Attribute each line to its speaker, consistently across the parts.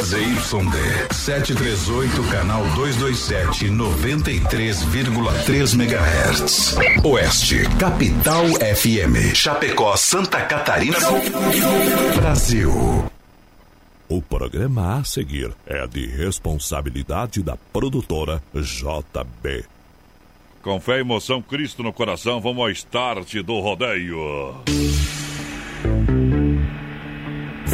Speaker 1: ZYD 738, canal 227, 93,3 MHz. Oeste, Capital FM. Chapecó, Santa Catarina, Brasil.
Speaker 2: O programa a seguir é de responsabilidade da produtora JB.
Speaker 3: Com fé e emoção, Cristo no coração, vamos ao start do rodeio.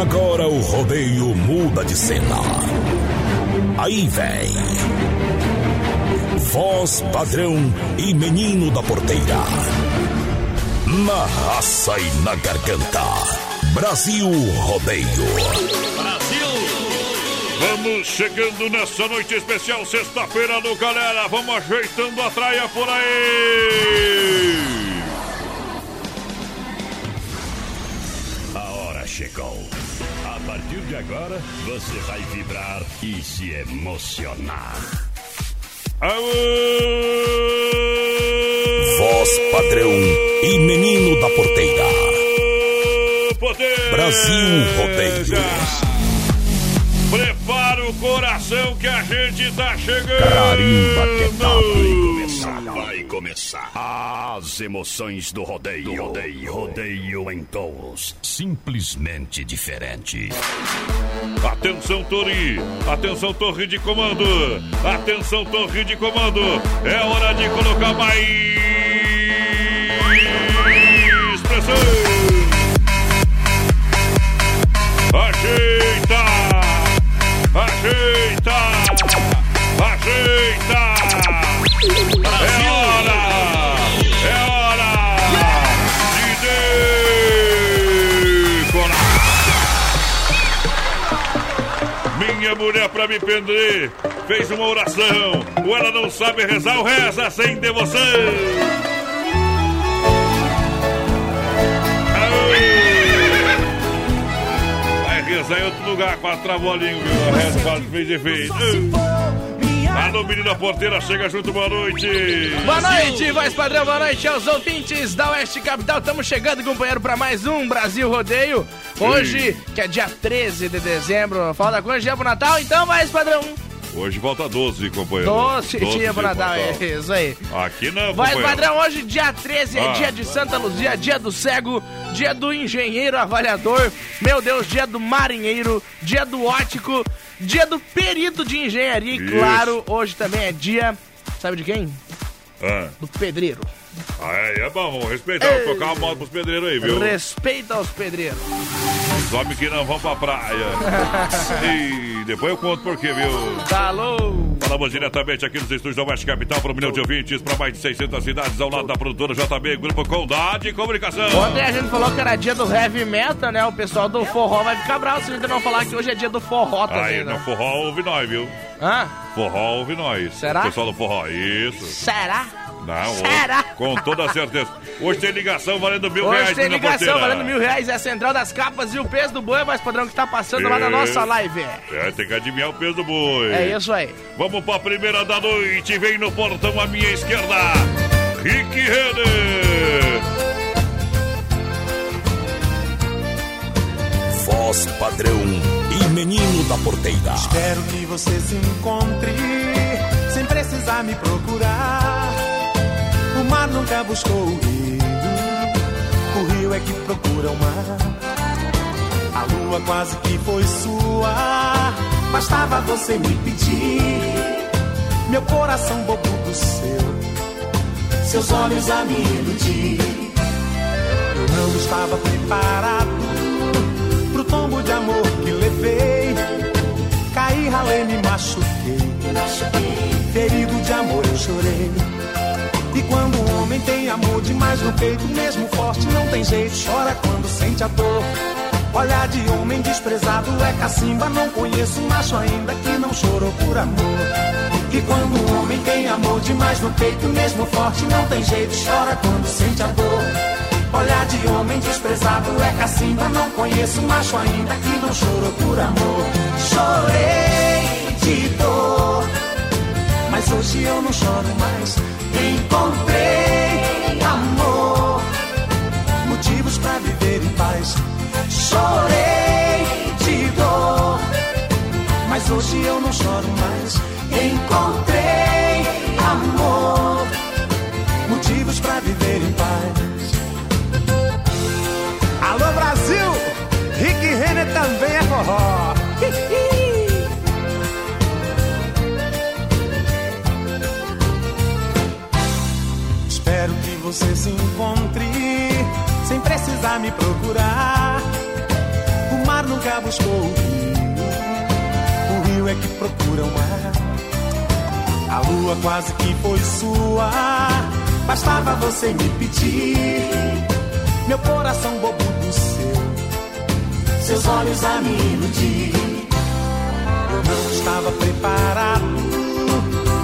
Speaker 2: Agora o rodeio muda de cena. Aí vem. Voz padrão e menino da porteira. Na raça e na garganta. Brasil Rodeio.
Speaker 3: Vamos chegando nessa noite especial, sexta-feira no galera. Vamos ajeitando a traia por aí.
Speaker 4: A hora chegou. A partir de agora, você vai vibrar e se emocionar.
Speaker 2: Voz padrão e menino da porteira.
Speaker 3: Poder.
Speaker 2: Brasil Rodeio.
Speaker 3: O coração que a gente tá chegando.
Speaker 4: Carimba que tá vai começar, vai começar. As emoções do rodeio. Do rodeio. Rodeio em touros. Simplesmente diferente.
Speaker 3: Atenção, Tori! Atenção, torre de comando! Atenção, torre de comando! É hora de colocar mais pressão! Ajeita! Ajeita! Ajeita! É hora! É hora! De decorar! Minha mulher pra me prender fez uma oração. Ou ela não sabe rezar, ou reza sem devoção. Rezar em outro lugar com a travolinha, viu? A reza quase fez efeito. Alô, menino da porteira, chega junto, boa noite.
Speaker 5: Boa noite, voz padrão, boa noite aos ouvintes da Oeste Capital. Estamos chegando, companheiro, para mais um Brasil Rodeio. Hoje, que é dia 13 de dezembro, falta quanto dia pro Natal? Então, voz padrão.
Speaker 3: Hoje volta 12, companheiro.
Speaker 5: 12 dia pro Natal, é isso aí.
Speaker 3: Aqui não, companheiro.
Speaker 5: padrão, hoje dia 13 é
Speaker 3: Ah.
Speaker 5: dia de Santa Luzia, dia do cego, dia do engenheiro avaliador, meu Deus, dia do marinheiro, dia do ótico, dia do perito de engenharia e claro, hoje também é dia, sabe de quem?
Speaker 3: Ah,
Speaker 5: Do pedreiro.
Speaker 3: Aí é bom, vamos respeitar,
Speaker 5: Ei.
Speaker 3: vou tocar uma moto pros pedreiros aí, viu?
Speaker 5: Respeita aos pedreiros.
Speaker 3: Os homens que não vão pra praia. e depois eu conto por quê, viu?
Speaker 5: Falou!
Speaker 3: Falamos diretamente aqui nos estúdios da Oeste Capital para um milhão de ouvintes, para mais de 600 cidades, ao lado da produtora JB, Grupo Condade Comunicação.
Speaker 5: Ontem a gente falou que era dia do heavy metal, né? O pessoal do forró vai ficar bravo se a gente não falar que hoje é dia do forró também,
Speaker 3: Aí,
Speaker 5: né?
Speaker 3: no forró ouve nós, viu?
Speaker 5: Hã?
Speaker 3: Forró ouve nós.
Speaker 5: Será?
Speaker 3: O pessoal do forró, isso.
Speaker 5: Será?
Speaker 3: Não,
Speaker 5: Será?
Speaker 3: com toda certeza. Hoje tem ligação valendo mil
Speaker 5: Hoje
Speaker 3: reais
Speaker 5: tem
Speaker 3: na
Speaker 5: ligação
Speaker 3: porteira.
Speaker 5: valendo mil reais, é a central das capas e o peso do boi, mas padrão que tá passando lá na nossa live.
Speaker 3: É, tem que adivinhar o peso do boi.
Speaker 5: É isso aí.
Speaker 3: Vamos pra primeira da noite. Vem no portão à minha esquerda. Rick Renner.
Speaker 2: Voz padrão e menino da porteira.
Speaker 6: Espero que você se encontre sem precisar me procurar. O mar nunca buscou o rio, o rio é que procura o mar. A lua quase que foi sua, bastava você me pedir. Meu coração bobo do seu, seus olhos a me iludir. Eu não estava preparado pro tombo de amor que levei. Caí, ralei, me machuquei. Ferido de amor eu chorei. E quando um homem tem amor demais no peito, mesmo forte, não tem jeito. Chora quando sente a dor. Olhar de homem desprezado é cacimba. Não conheço macho ainda que não chorou por amor. E quando um homem tem amor demais no peito, mesmo forte, não tem jeito, chora quando sente a dor. Olhar de homem desprezado é cacimba. Não conheço macho ainda que não chorou por amor. Chorei de dor, mas hoje eu não choro mais. Encontrei amor, motivos pra viver em paz. Chorei de dor, mas hoje eu não choro mais. Encontrei amor, motivos pra viver em paz. Alô Brasil, Rick Renner também é forró. você se encontre sem precisar me procurar. O mar nunca buscou o rio, o rio é que procura o mar. A lua quase que foi sua, bastava você me pedir. Meu coração bobo do seu, seus olhos a me iludir. Eu não estava preparado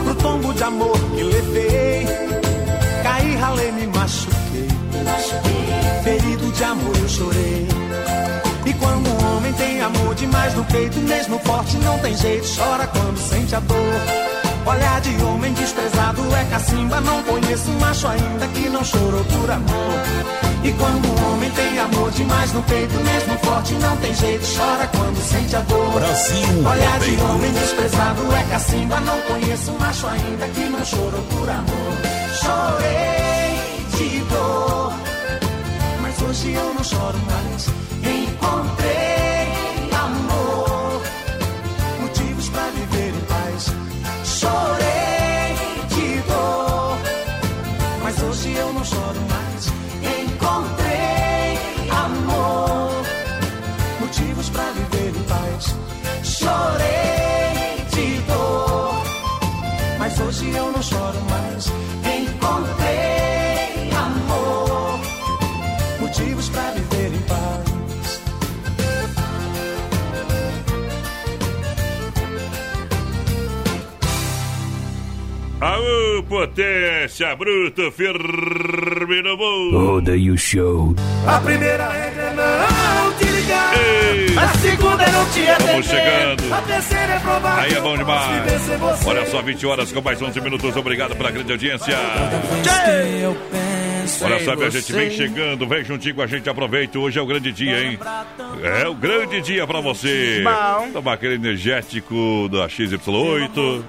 Speaker 6: pro tombo de amor que levei. Ralei, me machuquei. Ferido de amor eu chorei. E quando um homem tem amor demais no peito, mesmo forte, não tem jeito, chora quando sente a dor. Olhar de homem desprezado é cacimba, não conheço macho ainda que não chorou por amor. E quando um homem tem amor demais no peito, mesmo forte, não tem jeito, chora quando sente a dor.
Speaker 1: Brasil
Speaker 6: Olhar de homem desprezado é cacimba, não conheço macho ainda que não chorou por amor. Chorei mas hoje eu não choro mais.
Speaker 3: Potência, bruto, firme no voo.
Speaker 7: Rodeio Show.
Speaker 6: A primeira regra é não te ligar.
Speaker 3: Ei,
Speaker 6: A segunda é não te atender.
Speaker 3: Estamos chegando.
Speaker 6: A terceira é provar
Speaker 3: Aí é bom demais. Olha só, 20 horas com mais 11 minutos. Obrigado pela grande audiência.
Speaker 6: Eu penso
Speaker 3: Olha só, minha gente, vem chegando, vem juntinho com a gente, aproveita. Hoje é o grande dia, hein? É o grande dia pra você. Tomar aquele energético da XY8.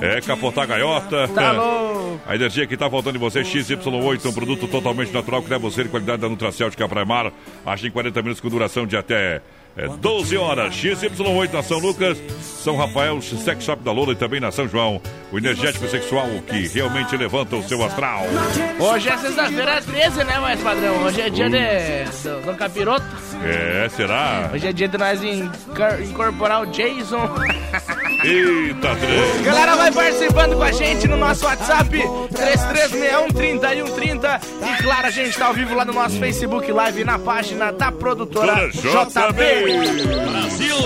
Speaker 3: É, capotar a gaiota.
Speaker 5: Tá louco.
Speaker 3: A energia que tá faltando em você, XY8, um produto totalmente natural que leva você de qualidade da Praia Mar. Acha em 40 minutos com duração de até é, 12 horas. XY8 na São Lucas, São Rafael, Sex Shop da Lola e também na São João. O energético sexual que realmente levanta o seu astral.
Speaker 5: Hoje é sexta-feira 13, né, mais padrão? Hoje é dia de, do, do capiroto.
Speaker 3: É, será?
Speaker 5: Hoje é dia de nós incor- incorporar o Jason.
Speaker 3: Eita, trem.
Speaker 5: Galera, vai participando com a gente no nosso WhatsApp 3361-3130. E claro, a gente tá ao vivo lá no nosso Facebook Live na página da produtora JB.
Speaker 3: Brasil!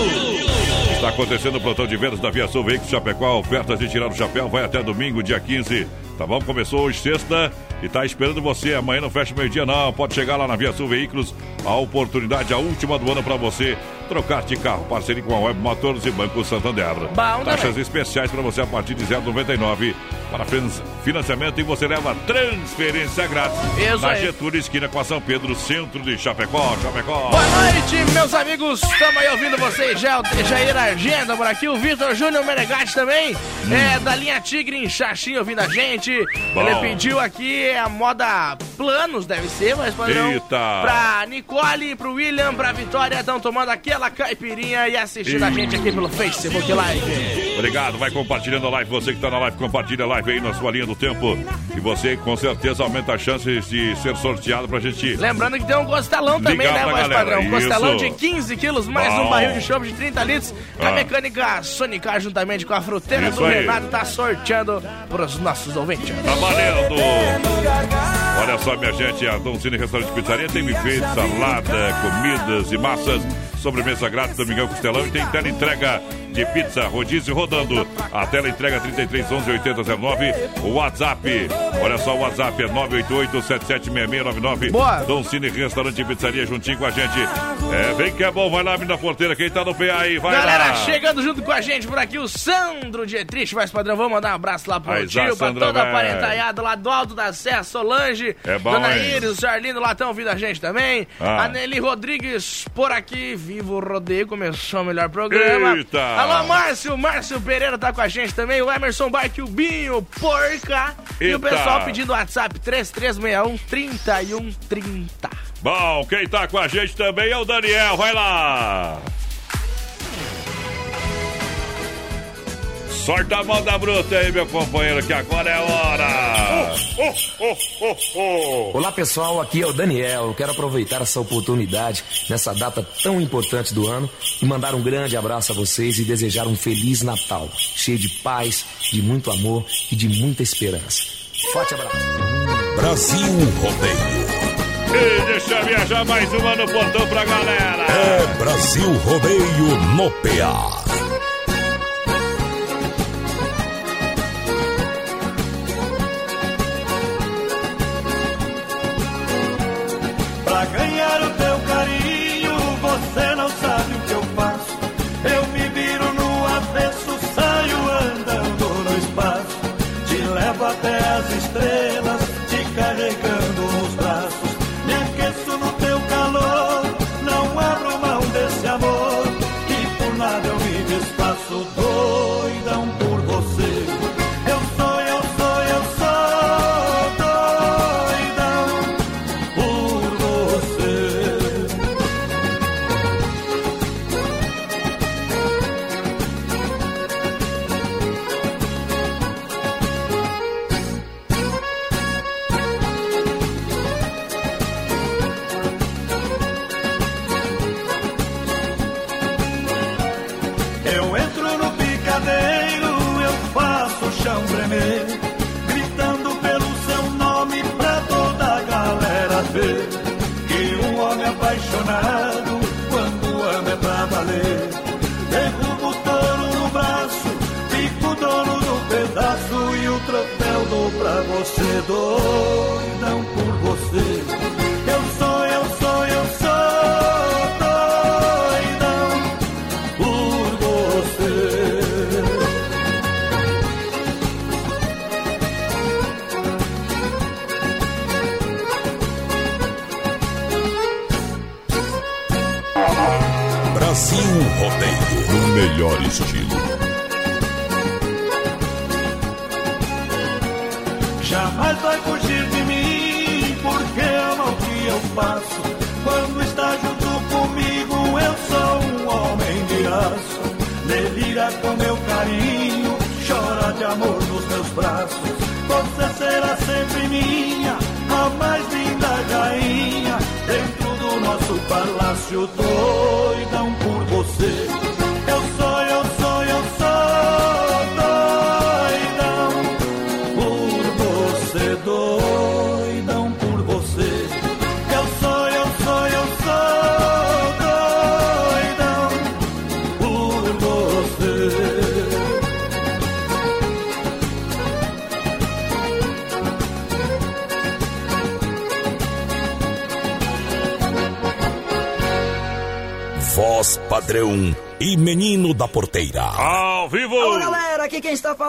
Speaker 3: Está acontecendo o plantão de vendas da Via Sul Veículos Chapecó. Ofertas de tirar o chapéu vai até domingo, dia 15. Tá bom? Começou hoje, sexta, e tá esperando você. Amanhã não fecha meio-dia, não. Pode chegar lá na Via Sul Veículos. A oportunidade, a última do ano para você trocar de carro. Parceria com a Web Motors e Banco Santander.
Speaker 5: Bom
Speaker 3: Taxas
Speaker 5: também.
Speaker 3: especiais para você a partir de 0,99 para fin- financiamento e você leva transferência grátis
Speaker 5: Isso
Speaker 3: na
Speaker 5: aí.
Speaker 3: Getúlio, esquina com a São Pedro, centro de Chapecó. Chapecó.
Speaker 5: Boa noite, meus amigos. Estamos aí ouvindo vocês. Já, Jair Agenda por aqui. O Vitor Júnior Menegatti também. É da linha Tigre em Xaxim ouvindo a gente.
Speaker 3: Bom.
Speaker 5: Ele pediu aqui a moda planos, deve ser, mas padrão.
Speaker 3: Eita.
Speaker 5: Pra Nicole, pro William, pra Vitória. Estão tomando aquela caipirinha e assistindo a gente aqui pelo Facebook Live.
Speaker 3: Obrigado, vai compartilhando a live. Você que está na live, compartilha a live aí na sua linha do tempo. E você com certeza aumenta as chances de ser sorteado pra gente.
Speaker 5: Lembrando que tem um costelão também, né, mais
Speaker 3: galera,
Speaker 5: padrão? Um costelão de 15 quilos, mais
Speaker 3: Bom.
Speaker 5: um barril de chope de 30 litros. A
Speaker 3: Ah.
Speaker 5: mecânica Sonicar, juntamente com a fruteira
Speaker 3: Isso
Speaker 5: do
Speaker 3: aí.
Speaker 5: Renato, tá sorteando pros nossos ouvintes.
Speaker 3: Tá valendo! Olha só, minha gente, a Dom Cine Restaurante Pizzaria tem buffet, salada, comidas e massas, sobremesa grátis, domingão costelão e tem tela entrega de pizza, rodízio rodando. A tela entrega 33 11 8009. O WhatsApp, olha só, o WhatsApp é 988 776699.
Speaker 5: Boa.
Speaker 3: Dom Cine Restaurante e Pizzaria juntinho com a gente. É, vem que é bom, vai lá, menina porteira, quem tá no PA aí, vai
Speaker 5: Galera,
Speaker 3: lá.
Speaker 5: chegando junto com a gente por aqui, o Sandro Dietrich, mais padrão. Vamos mandar um abraço lá pro tio, pra toda a parentaiada lá do Alto da Serra, Solange,
Speaker 3: É bom,
Speaker 5: Dona? Iris, o Charlino lá estão ouvindo a gente também.
Speaker 3: Ah.
Speaker 5: A Nelly Rodrigues por aqui, Vivo Rodeio, começou o melhor programa.
Speaker 3: Eita!
Speaker 5: Alô, Márcio, Márcio Pereira tá com a gente também, o Emerson Bike, o Binho, Porca. E o
Speaker 3: Eita!
Speaker 5: pessoal pedindo WhatsApp 3361 3130.
Speaker 3: Bom, quem tá com a gente também é o Daniel, vai lá. Sorta a mão da bruta aí, meu companheiro, que agora é a hora.
Speaker 7: Olá pessoal, aqui é o Daniel. Eu quero aproveitar essa oportunidade nessa data tão importante do ano e mandar um grande abraço a vocês e desejar um feliz Natal, cheio de paz, de muito amor e de muita esperança. Forte abraço.
Speaker 8: Brasil Rodeio.
Speaker 3: E deixa viajar mais uma no portão pra galera.
Speaker 8: É Brasil Rodeio no PA.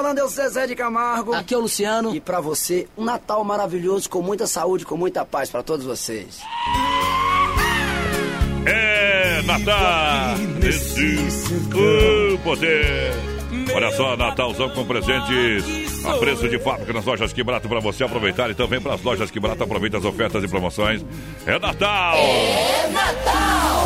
Speaker 9: Falando é o Zezé de Camargo.
Speaker 10: Aqui é o Luciano.
Speaker 9: E pra você, um Natal maravilhoso, com muita saúde, com muita paz pra todos vocês.
Speaker 3: É Natal o poder. Olha só, Natalzão com presentes a preço de fábrica nas lojas Que Barato para você aproveitar. Então vem para as lojas Que Barato, aproveita as ofertas e promoções. É Natal! É Natal!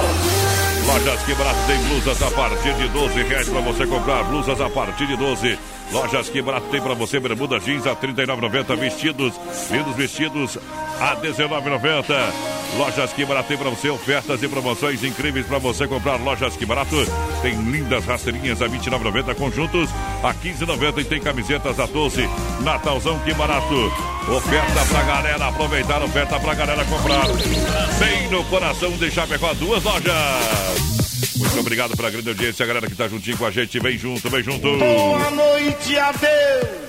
Speaker 3: Lojas Que Barato tem blusas a partir de 12 reais para você comprar. Blusas a partir de 12. Lojas Que Barato tem para você bermuda jeans a R$ 39,90. Vestidos, lindos vestidos a R$ 19,90. Lojas Que Barato tem para você ofertas e promoções incríveis para você comprar. Lojas Que Barato tem lindas rasteirinhas a 29,90 conjuntos a 15,90 e tem camisetas a 12. Natalzão Que Barato. Oferta pra galera aproveitar, oferta pra galera comprar. Bem no coração de Chapecó, duas lojas. Muito obrigado pela grande audiência, a galera que tá juntinho com a gente. Vem junto, vem junto.
Speaker 11: Boa noite, adeus.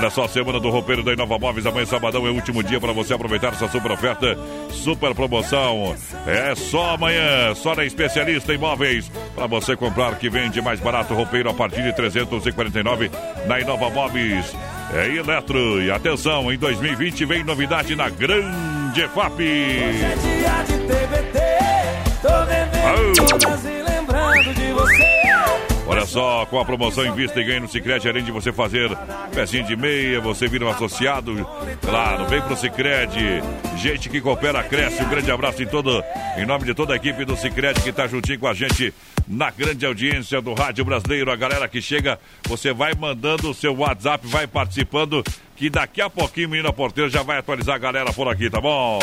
Speaker 3: Olha só, semana do roupeiro da Inova Móveis. Amanhã, sabadão, é o último dia para você aproveitar essa super oferta, super promoção. É só amanhã, só na Especialista Imóveis. Para você comprar que vende mais barato roupeiro a partir de 349 na Inova Móveis. É Eletro. E atenção, em 2020 vem novidade na Grande FAP.
Speaker 11: É dia de TBT, tô bebendo e lembrando de você.
Speaker 3: Olha só, com a promoção Invista e Ganhe no Cicred, além de você fazer pecinha de meia, você vira um associado. Claro, vem pro Cicred. Gente que coopera, cresce. Um grande abraço em todo, em nome de toda a equipe do Cicred que tá juntinho com a gente na grande audiência do Rádio Brasileiro. A galera que chega, você vai mandando o seu WhatsApp, vai participando, que daqui a pouquinho, menina porteira, já vai atualizar a galera por aqui, tá bom?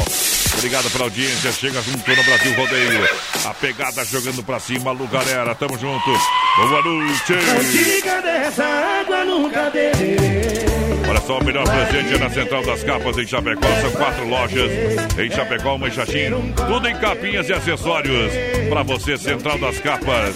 Speaker 3: Obrigado pela audiência. Chega junto no Brasil Rodeio. A pegada jogando pra cima. Lu, galera. Tamo junto. Boa noite.
Speaker 11: Cantiga dessa água nunca beberei.
Speaker 3: Olha só, o melhor presente é na Central das Capas em Chapecó. São quatro lojas em Chapecó, uma em Xaxim. Tudo em capinhas e acessórios. Pra você, Central das Capas.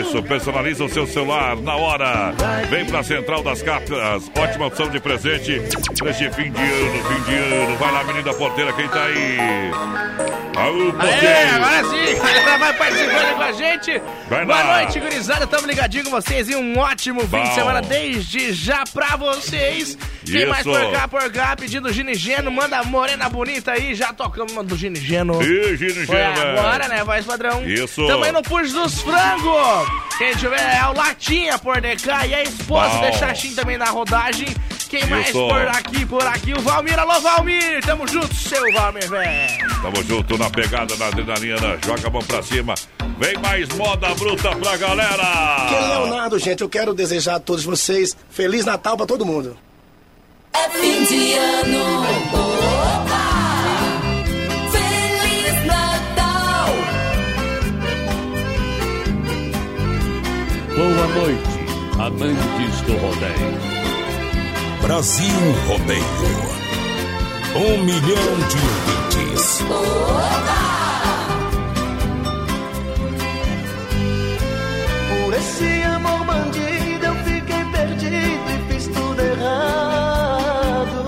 Speaker 3: Isso, personaliza o seu celular na hora. Vem pra Central das Capas. Ótima opção de presente. Neste fim de ano, fim de ano. Vai lá, menina porteira, quem tá aí?
Speaker 5: Aê,
Speaker 3: porteiro.
Speaker 5: agora sim, galera vai participando com a gente.
Speaker 3: Vai
Speaker 5: Boa
Speaker 3: lá.
Speaker 5: noite, gurizada. Tamo ligadinho com vocês e um ótimo fim
Speaker 3: Bom.
Speaker 5: de semana desde já pra vocês. Quem mais por cá, por cá, pedindo ginigeno, manda a morena bonita aí. Já tocamos uma do ginigeno. Foi
Speaker 3: Gema.
Speaker 5: agora, né, voz padrão?
Speaker 3: Isso.
Speaker 5: Também no Puxo dos Frangos. Quem tiver é o Latinha por DK e a esposa
Speaker 3: Bom.
Speaker 5: de Xaxim também na rodagem. Quem mais
Speaker 3: Isso.
Speaker 5: por aqui, por aqui? O Valmir. Alô, Valmir. Tamo junto, seu Valmir, velho.
Speaker 3: Tamo junto na pegada, na adrenalina. Joga a mão pra cima. Vem mais moda bruta pra
Speaker 12: Que é
Speaker 3: galera.
Speaker 12: Leonardo, gente, eu quero desejar a todos vocês Feliz Natal pra todo mundo.
Speaker 13: É fim de ano. Oba! Feliz Natal.
Speaker 14: Boa noite, amantes do rodeio.
Speaker 2: Brasil Rodeio. Um milhão de ouvintes.
Speaker 11: Por esse amor bandido eu fiquei perdido e fiz tudo errado.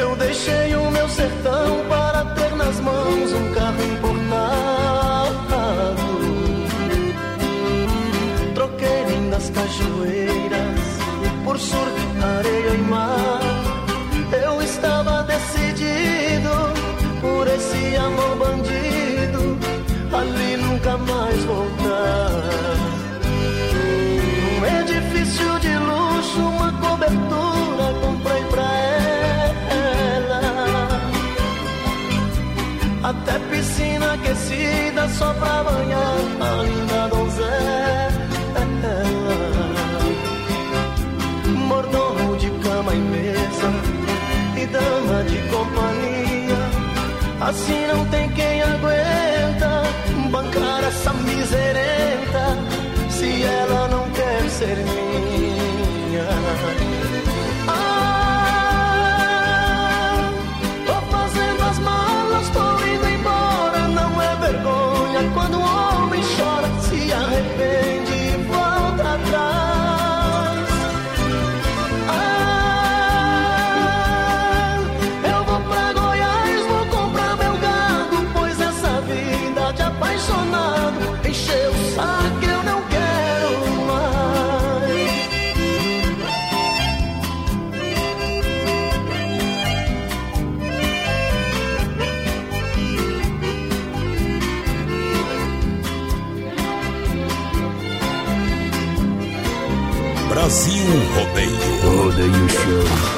Speaker 11: Eu deixei o meu sertão só pra banhar a linda donzela. Mordomo de cama e mesa e dama de companhia. Assim não tem quem aguenta bancar essa miserenta se ela não quer ser minha.
Speaker 2: Rodeio. Rodeio Show.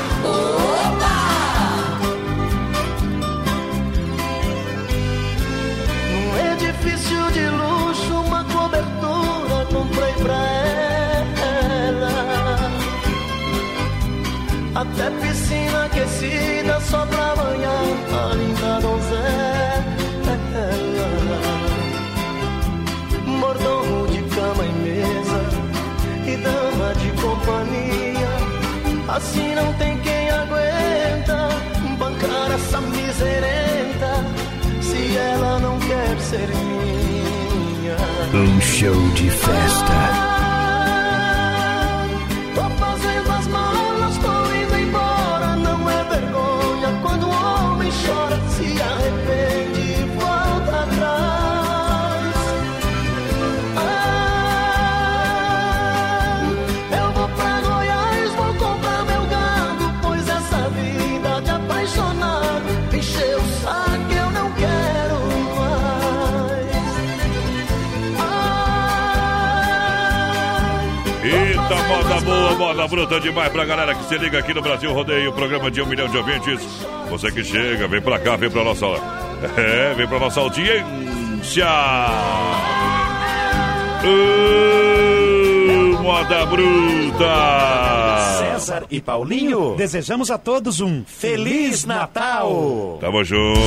Speaker 11: Assim não tem quem aguenta bancar essa miserenta se ela não quer ser minha.
Speaker 15: Um show de festa.
Speaker 3: Boa, moda bruta demais pra galera que se liga aqui no Brasil Rodeio, programa de um milhão de ouvintes. Você que chega, vem pra cá, vem pra nossa. É, vem pra nossa audiência. Ô, moda bruta.
Speaker 16: César e Paulinho, desejamos a todos um Feliz Natal!
Speaker 3: Tamo junto.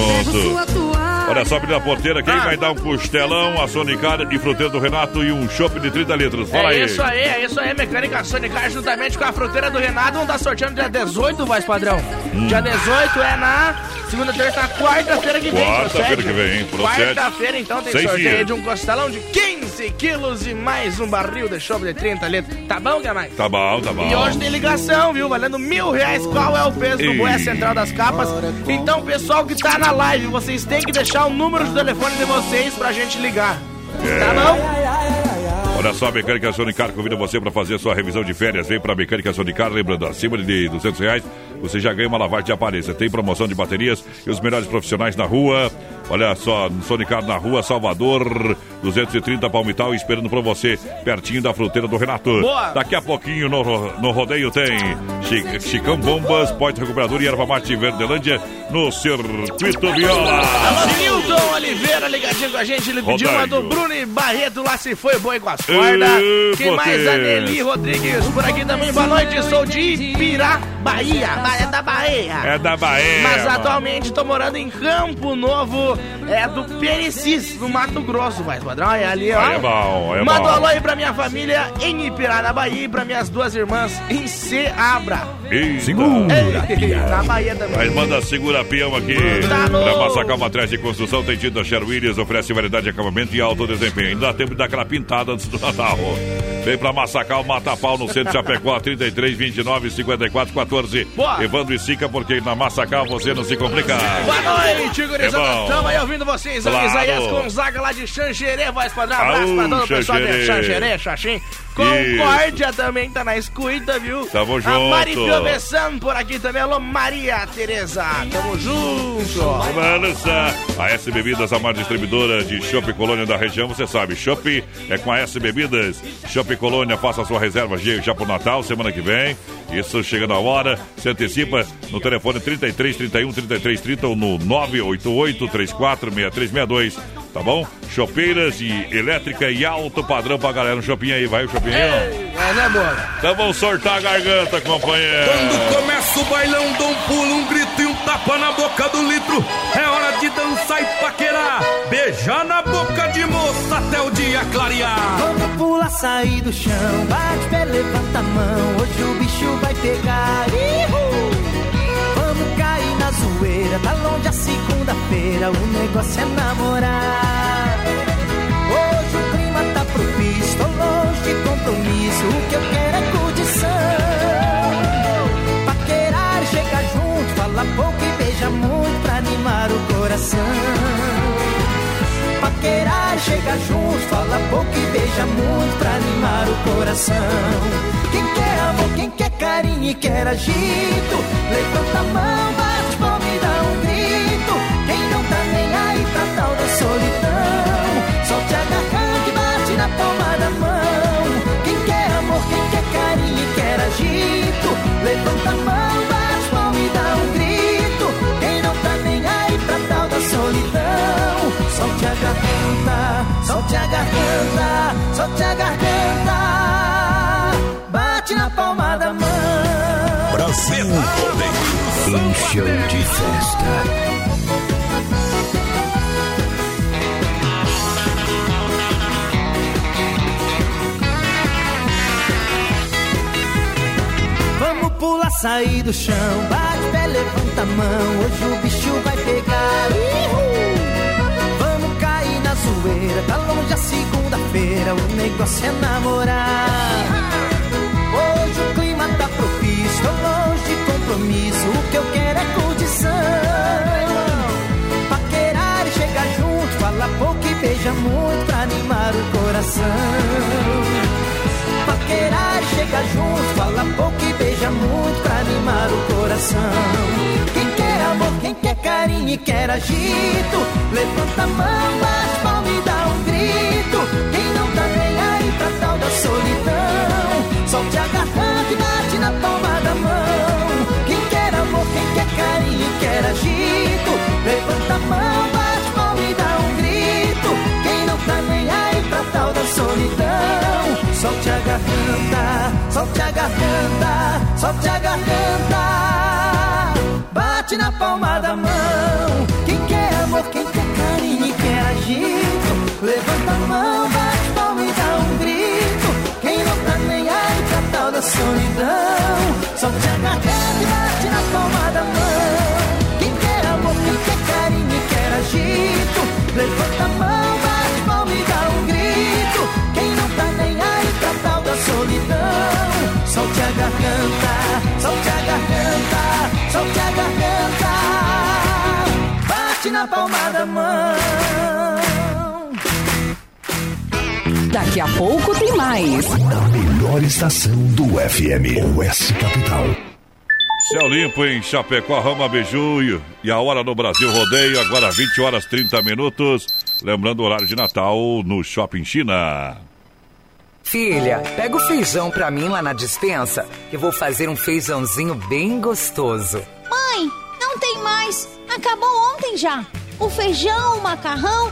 Speaker 3: Olha só, abrindo a porteira, quem vai dar um costelão, a Sonicar e fruteira do Renato e um chopp de 30 litros? Fala
Speaker 5: é
Speaker 3: aí.
Speaker 5: isso aí, é isso aí, Mecânica Sonicar, juntamente com a fruteira do Renato, vão estar sorteando dia 18, voz padrão.
Speaker 3: Hum.
Speaker 5: Dia 18 é na segunda, terça, quarta-feira que vem.
Speaker 3: Quarta-feira que vem? Procede.
Speaker 5: Quarta-feira, então, tem
Speaker 3: Seis
Speaker 5: sorteio
Speaker 3: dias.
Speaker 5: de um costelão de 15 quilos e mais um barril de chopp de 30 litros. Tá bom, que mais?
Speaker 3: Tá bom, tá bom.
Speaker 5: E hoje tem ligação, viu? Valendo mil reais. Qual é o peso do. Boé Central das Capas? Então, pessoal que tá na live, vocês têm que deixar o número de telefone de vocês pra gente ligar. Tá bom?
Speaker 3: Olha só, a Mecânica Sonicar convida você para fazer sua revisão de férias. Vem para a Mecânica Sonicar, lembrando, acima de 200 reais, você já ganha uma lavagem de aparência. Tem promoção de baterias e os melhores profissionais na rua. Olha só, no Sonicar na rua, Salvador, 230 Palmital, esperando por você, pertinho da fruteira do Renato.
Speaker 5: Boa.
Speaker 3: Daqui a pouquinho no, no rodeio tem Chi- Chicão Bombas, Porte Recuperador e Erva Mate Verdelândia no Circuito Viola.
Speaker 5: Alô, Milton Oliveira ligadinho com a gente. Ele pediu uma do. Bruno e Barreto, lá se foi boi com as cordas. Quem mais?
Speaker 3: potência.
Speaker 5: A Nelly Rodrigues por aqui também. Boa noite, sou de Ipirá, Bahia. É da Bahia.
Speaker 3: É da Bahia.
Speaker 5: Mas
Speaker 3: mano.
Speaker 5: atualmente tô morando em Campo Novo, é do Perecis, no Mato Grosso, vai, padrão. É ali, ó.
Speaker 3: É bom, é
Speaker 5: Manda um alô aí pra minha família em Ipirá, na Bahia, e pra minhas duas irmãs em Ceabra.
Speaker 3: Eita.
Speaker 5: Ei, na Bahia também.
Speaker 3: Aí manda segura peão aqui.
Speaker 5: Tá no-
Speaker 3: Pra Massacal Matriz de Construção, tem tido a Sher Williams, oferece variedade de acabamento e alto desempenho. Ainda dá tempo de dar aquela pintada antes do Natal. Vem pra Massacal, mata pau no centro de Chapecó, 33, 29, 54, 14.
Speaker 5: Boa.
Speaker 3: Evandro e Sica, porque na Massacal você não se complica.
Speaker 5: Boa noite, gurizada.
Speaker 3: É.
Speaker 5: Tamo aí ouvindo vocês.
Speaker 3: Claro.
Speaker 5: Isaías Gonzaga lá de Xanxerê, voz padrão. Abraço
Speaker 3: Aú,
Speaker 5: pra todo o pessoal de.
Speaker 3: Xanxerê,
Speaker 5: Xaxim. Concórdia também tá na escuta, viu?
Speaker 3: Tamo
Speaker 5: A
Speaker 3: junto.
Speaker 5: Mari Piovesan por aqui também. Alô, Maria Tereza. Tamo junto.
Speaker 3: Balança. A S Bebidas, a maior distribuidora de Chopp Colônia da região, você sabe, Chopp é com a S Bebidas. Chopp Colônia, faça a sua reserva já pro Natal, semana que vem. Isso chega na hora, se antecipa no telefone 33 31 33 30 ou no 988 34 6362. Tá bom? Chopeiras e elétrica e alto padrão pra galera. Um shopping aí, vai o shopping aí,
Speaker 5: Mas é boa.
Speaker 3: ó. Então vamos sortar a garganta, companheiro.
Speaker 17: Quando começa o bailão, dou um pulo, um grito e um tapa na boca do litro. É hora de dançar e paquerar. Beijar na boca de moça até o dia clarear.
Speaker 18: Vamos pular, sair do chão, bate pé, levanta a mão. Hoje o bicho vai pegar. Vamos cair na zoeira, tá longe a segunda-feira. O negócio é namorar. Hoje o clima tá propício, tô longe de compromisso. O que eu quero é curtição. Paquerar, chega junto, fala pouco e beija muito pra animar o coração. Paquerar, chega junto, fala pouco e beija muito pra animar o coração. Quem quer amor, quem quer carinho e quer agito, levanta a mão, bate palma e dá um grito. Quem não tá nem aí pra tal da solidão, solte a garganta e bate na palma da mão. Quem quer amor, quem quer carinho e quer agito, levanta a mão, bate palma e dá um grito. Quem não tá nem aí pra tal da solidão, solte a garganta, solte a garganta, solte a garganta,
Speaker 15: Um show de festa.
Speaker 18: Vamos pular, sair do chão. Bate pé, levanta a mão. Hoje o bicho vai pegar. Uhul. Vamos cair na zoeira. Tá longe a segunda-feira. O negócio é namorar. Hoje o clima tá propício. Compromisso. O que eu quero é curtição. Paquerar e chegar junto. Fala pouco e beija muito pra animar o coração paquerar, chega junto, fala pouco e beija muito pra animar o coração. Quem quer amor, quem quer carinho e quer agito, levanta a mão, bate palma e dá um grito. Quem não tá nem aí pra tal da solidão, solte a garganta e bate na palma agito, levanta a mão, bate palma e dá um grito. Quem não tá nem aí pra tal da solidão, solte a garganta, solte a garganta, solte a garganta. Bate na palma da mão. Quem quer amor, quem quer carinho e quer agito, levanta a mão, bate palma e dá um grito. Quem não tá nem aí pra tal da solidão, solte a garganta e bate na palma da mão. E quer agito, levanta a mão, bate palma e dá um grito. Quem não tá nem aí pra tal da solidão, solte a garganta, solte a garganta, solte a garganta, bate na palma da mão.
Speaker 19: Daqui a pouco tem mais.
Speaker 1: Na melhor estação do FM, OS Capital.
Speaker 3: Céu limpo em Chapecó, Rama Beiju e- e a hora no Brasil Rodeio, agora 20 horas 30 minutos. Lembrando o horário de Natal no Shopping China.
Speaker 20: Filha, pega o feijão pra mim lá na dispensa, que eu vou fazer um feijãozinho bem gostoso.
Speaker 21: Mãe, não tem mais. Acabou ontem já. O feijão, o macarrão,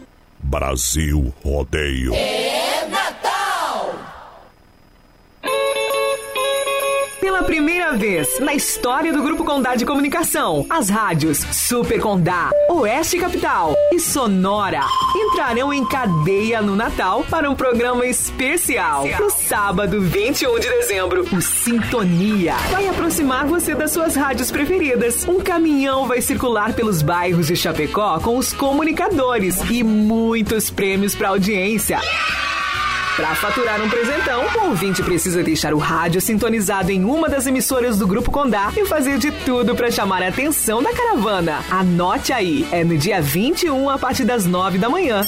Speaker 2: Brasil Rodeio.
Speaker 13: É
Speaker 20: Pela primeira vez
Speaker 22: na história do Grupo Condá de Comunicação, as rádios Super Condá, Oeste Capital e Sonora entrarão em cadeia no Natal para um programa especial. No sábado, 21 de dezembro, o Sintonia vai aproximar você das suas rádios preferidas. Um caminhão vai circular pelos bairros de Chapecó com os comunicadores e muitos prêmios para audiência. Para faturar um presentão, o ouvinte precisa deixar o rádio sintonizado em uma das emissoras do Grupo Condá e fazer de tudo para chamar a atenção da caravana. Anote aí, é no dia 21 a partir das 9 da manhã.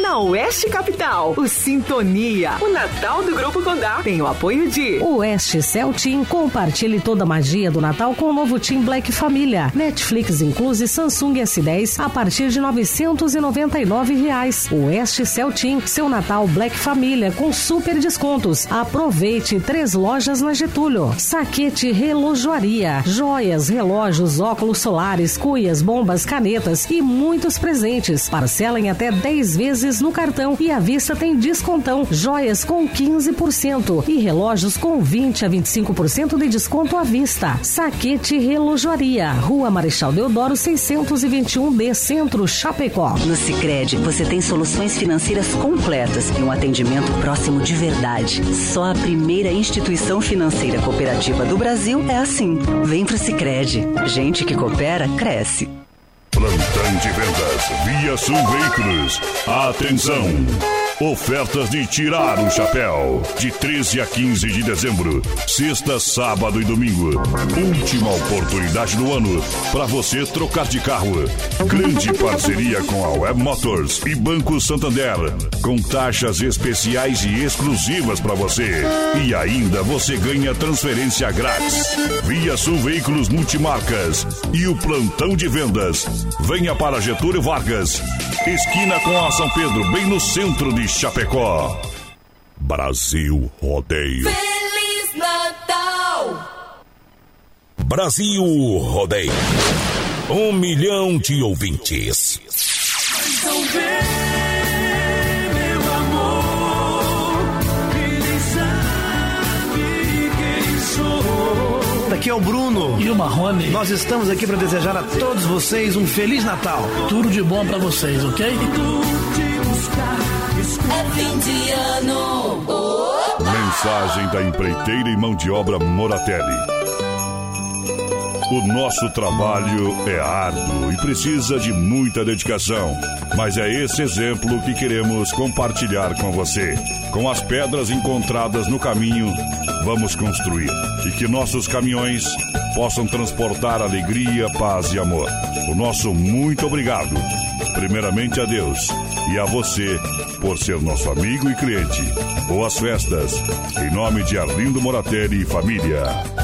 Speaker 22: Na Oeste Capital, o Sintonia, o Natal do Grupo Condá, tem o apoio de
Speaker 23: Oeste Celtim, compartilhe toda a magia do Natal com o novo Team Black Família. Netflix inclui Samsung S10 a partir de 999 reais. Oeste Celtim, seu Natal Black Família com super descontos. Aproveite três lojas na Getúlio. Saquete Relojoaria, joias, relógios, óculos solares, cuias, bombas, canetas e muitos presentes. Parcela em até 10 vezes no cartão e à vista tem descontão. Joias com 15% e relógios com 20 a 25% de desconto à vista. Saquete Relojoaria, Rua Marechal Deodoro 621B, Centro Chapecó.
Speaker 24: No Sicredi você tem soluções financeiras completas e um atendimento próximo de verdade. Só a primeira instituição financeira cooperativa do Brasil é assim. Vem pro Sicredi. Gente que coopera cresce.
Speaker 2: Plantão de vendas Via Sul Veículos. Atenção! Ofertas de tirar o chapéu. De 13 a 15 de dezembro. Sexta, sábado e domingo. Última oportunidade do ano para você trocar de carro. Grande parceria com a Web Motors e Banco Santander. Com taxas especiais e exclusivas para você. E ainda você ganha transferência grátis. Via Sul Veículos Multimarcas. E o plantão de vendas. Venha para Getúlio Vargas. Esquina com a São Pedro, bem no centro de Chapecó. Brasil Rodeio.
Speaker 13: Feliz Natal!
Speaker 2: Brasil Rodeio. Um milhão de ouvintes.
Speaker 13: Então vem, meu amor, ele sabe quem sou.
Speaker 25: Aqui é o Bruno e o Marrone. Nós estamos aqui para desejar a todos vocês um Feliz Natal. Tudo de bom para vocês, ok?
Speaker 13: É fim de ano.
Speaker 2: Mensagem da empreiteira e mão de obra Moratelli. O nosso trabalho é árduo e precisa de muita dedicação, mas é esse exemplo que queremos compartilhar com você. Com as pedras encontradas no caminho, vamos construir e que nossos caminhões possam transportar alegria, paz e amor. O nosso muito obrigado, primeiramente a Deus e a você por ser nosso amigo e cliente. Boas festas, em nome de Arlindo Moratelli e família.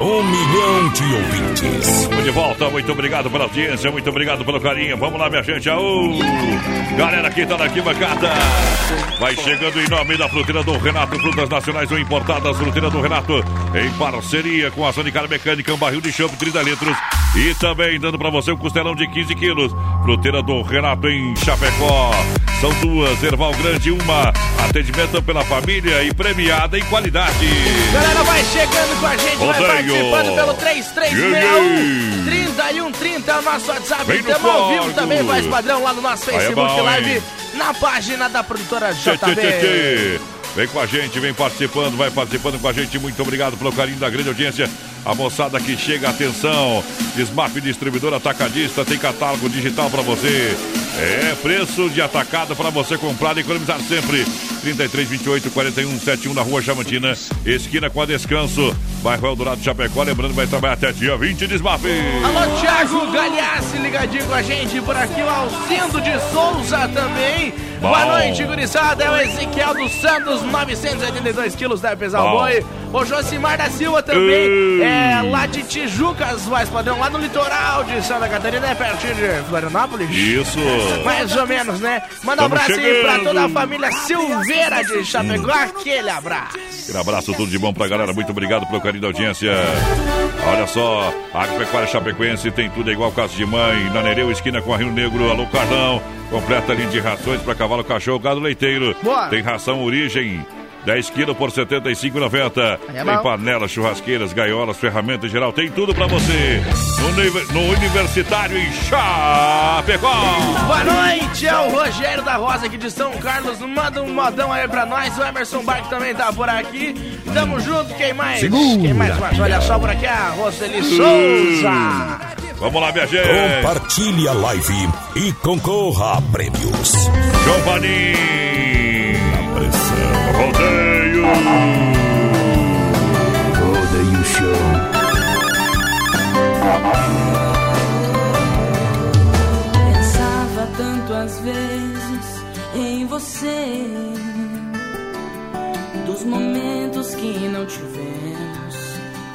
Speaker 2: Um milhão de ouvintes.
Speaker 3: De volta, muito obrigado pela audiência, muito obrigado pelo carinho. Vamos lá, minha gente. Aô! Galera que tá na arquibancada. Vai chegando em nome da fruteira do Renato, frutas nacionais ou importadas, fruteira do Renato, em parceria com a Sanicara Mecânica, um barril de champo 30 litros. E também dando pra você um costelão de 15 quilos. Fruteira do Renato em Chapecó. São duas, Erval Grande, uma. Atendimento pela família e premiada em qualidade.
Speaker 5: Galera, vai chegando com a gente, vai participando pelo 3361 3130 é o nosso WhatsApp. Estamos ao vivo também, voz padrão, lá no nosso
Speaker 3: é
Speaker 5: Facebook
Speaker 3: bom,
Speaker 5: Live,
Speaker 3: hein?
Speaker 5: na página da produtora JB.
Speaker 3: Vem com a gente, vem participando, vai participando com a gente. Muito obrigado pelo carinho da grande audiência. A moçada que chega, atenção. Smap Distribuidor Atacadista tem catálogo digital para você. É preço de atacado para você comprar e economizar sempre. 33 28 41 71 na rua Chamantina, esquina com a Descanso, bairro Eldorado Chapecó. Lembrando, vai trabalhar até dia 20 de Smaf.
Speaker 5: Alô, Thiago Galhaço, ligadinho com a gente por aqui, o Alcindo de Souza também.
Speaker 3: Bom.
Speaker 5: Boa noite, gurizada. É o Ezequiel dos Santos, 982 quilos, deve pesar o
Speaker 3: Bom.
Speaker 5: boi. O Josimar da Silva também,
Speaker 3: Ei.
Speaker 5: é lá de Tijucas, voz padrão, lá no litoral de Santa Catarina, é pertinho de Florianópolis.
Speaker 3: Isso.
Speaker 5: Mais ou menos, né? Manda um abraço aí pra
Speaker 3: chegando.
Speaker 5: toda a família Silveira de Chapecó, aquele abraço.
Speaker 3: Aquele abraço, tudo de bom pra galera. Muito obrigado pelo carinho da audiência. Olha só, a Agropecuária Chapecoense tem tudo é igual casa de mãe. Na Nereu, esquina com a Rio Negro. Alô, Carlão. Completa linha de rações pra cavalo, cachorro, gado leiteiro.
Speaker 5: Boa.
Speaker 3: Tem ração origem. 10 quilos por R$ 75,90.
Speaker 5: Aí é
Speaker 3: tem panelas, churrasqueiras, gaiolas, ferramentas em geral. Tem tudo pra você. No, no Universitário em Chapecó.
Speaker 5: Boa noite, é o Rogério da Rosa aqui de São Carlos. Manda um modão aí pra nós. O Emerson Barco também tá por aqui. Tamo junto, quem mais?
Speaker 26: Segura.
Speaker 5: Quem mais? Mas olha só por aqui a Roseli Souza.
Speaker 3: Vamos lá, minha gente.
Speaker 26: Compartilhe a live e concorra a prêmios.
Speaker 3: Giovanni.
Speaker 27: Você, dos momentos que não tivemos,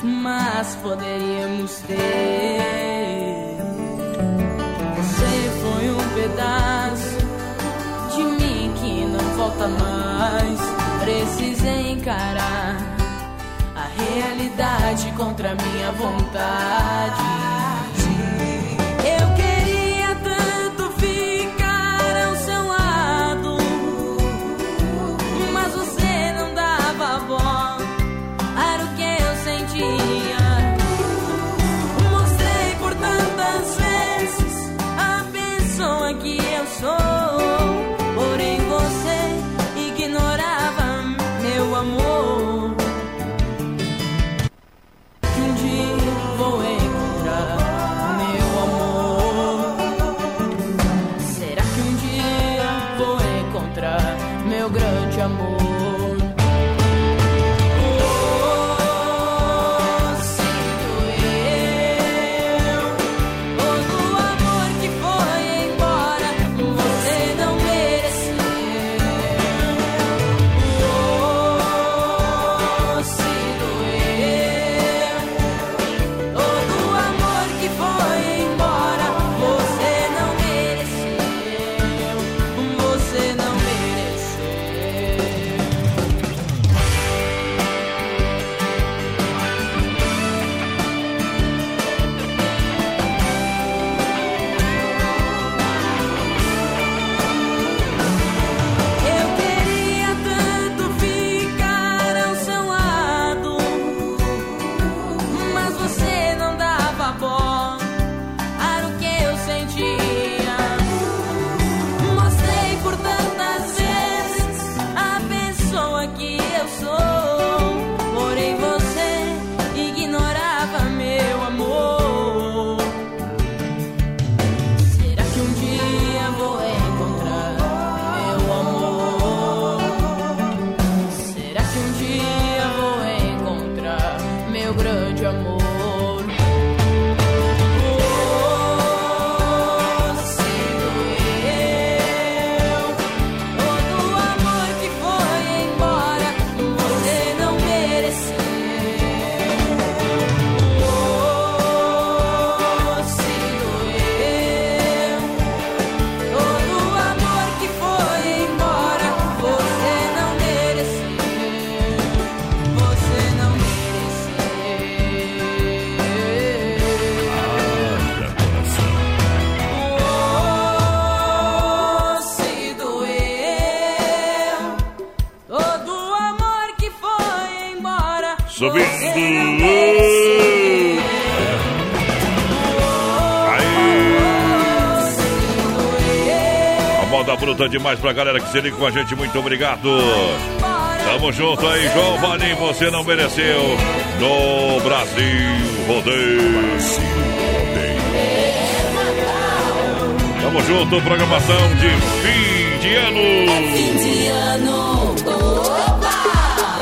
Speaker 27: mas poderíamos ter. Você foi um pedaço de mim que não volta mais. Precisei encarar a realidade contra minha vontade.
Speaker 3: Bruta demais pra galera que se liga com a gente. Muito obrigado. Tamo junto aí, Giovanni. Você não mereceu. No Brasil Rodeio. Tamo junto. Programação de fim de ano.
Speaker 13: Fim de ano.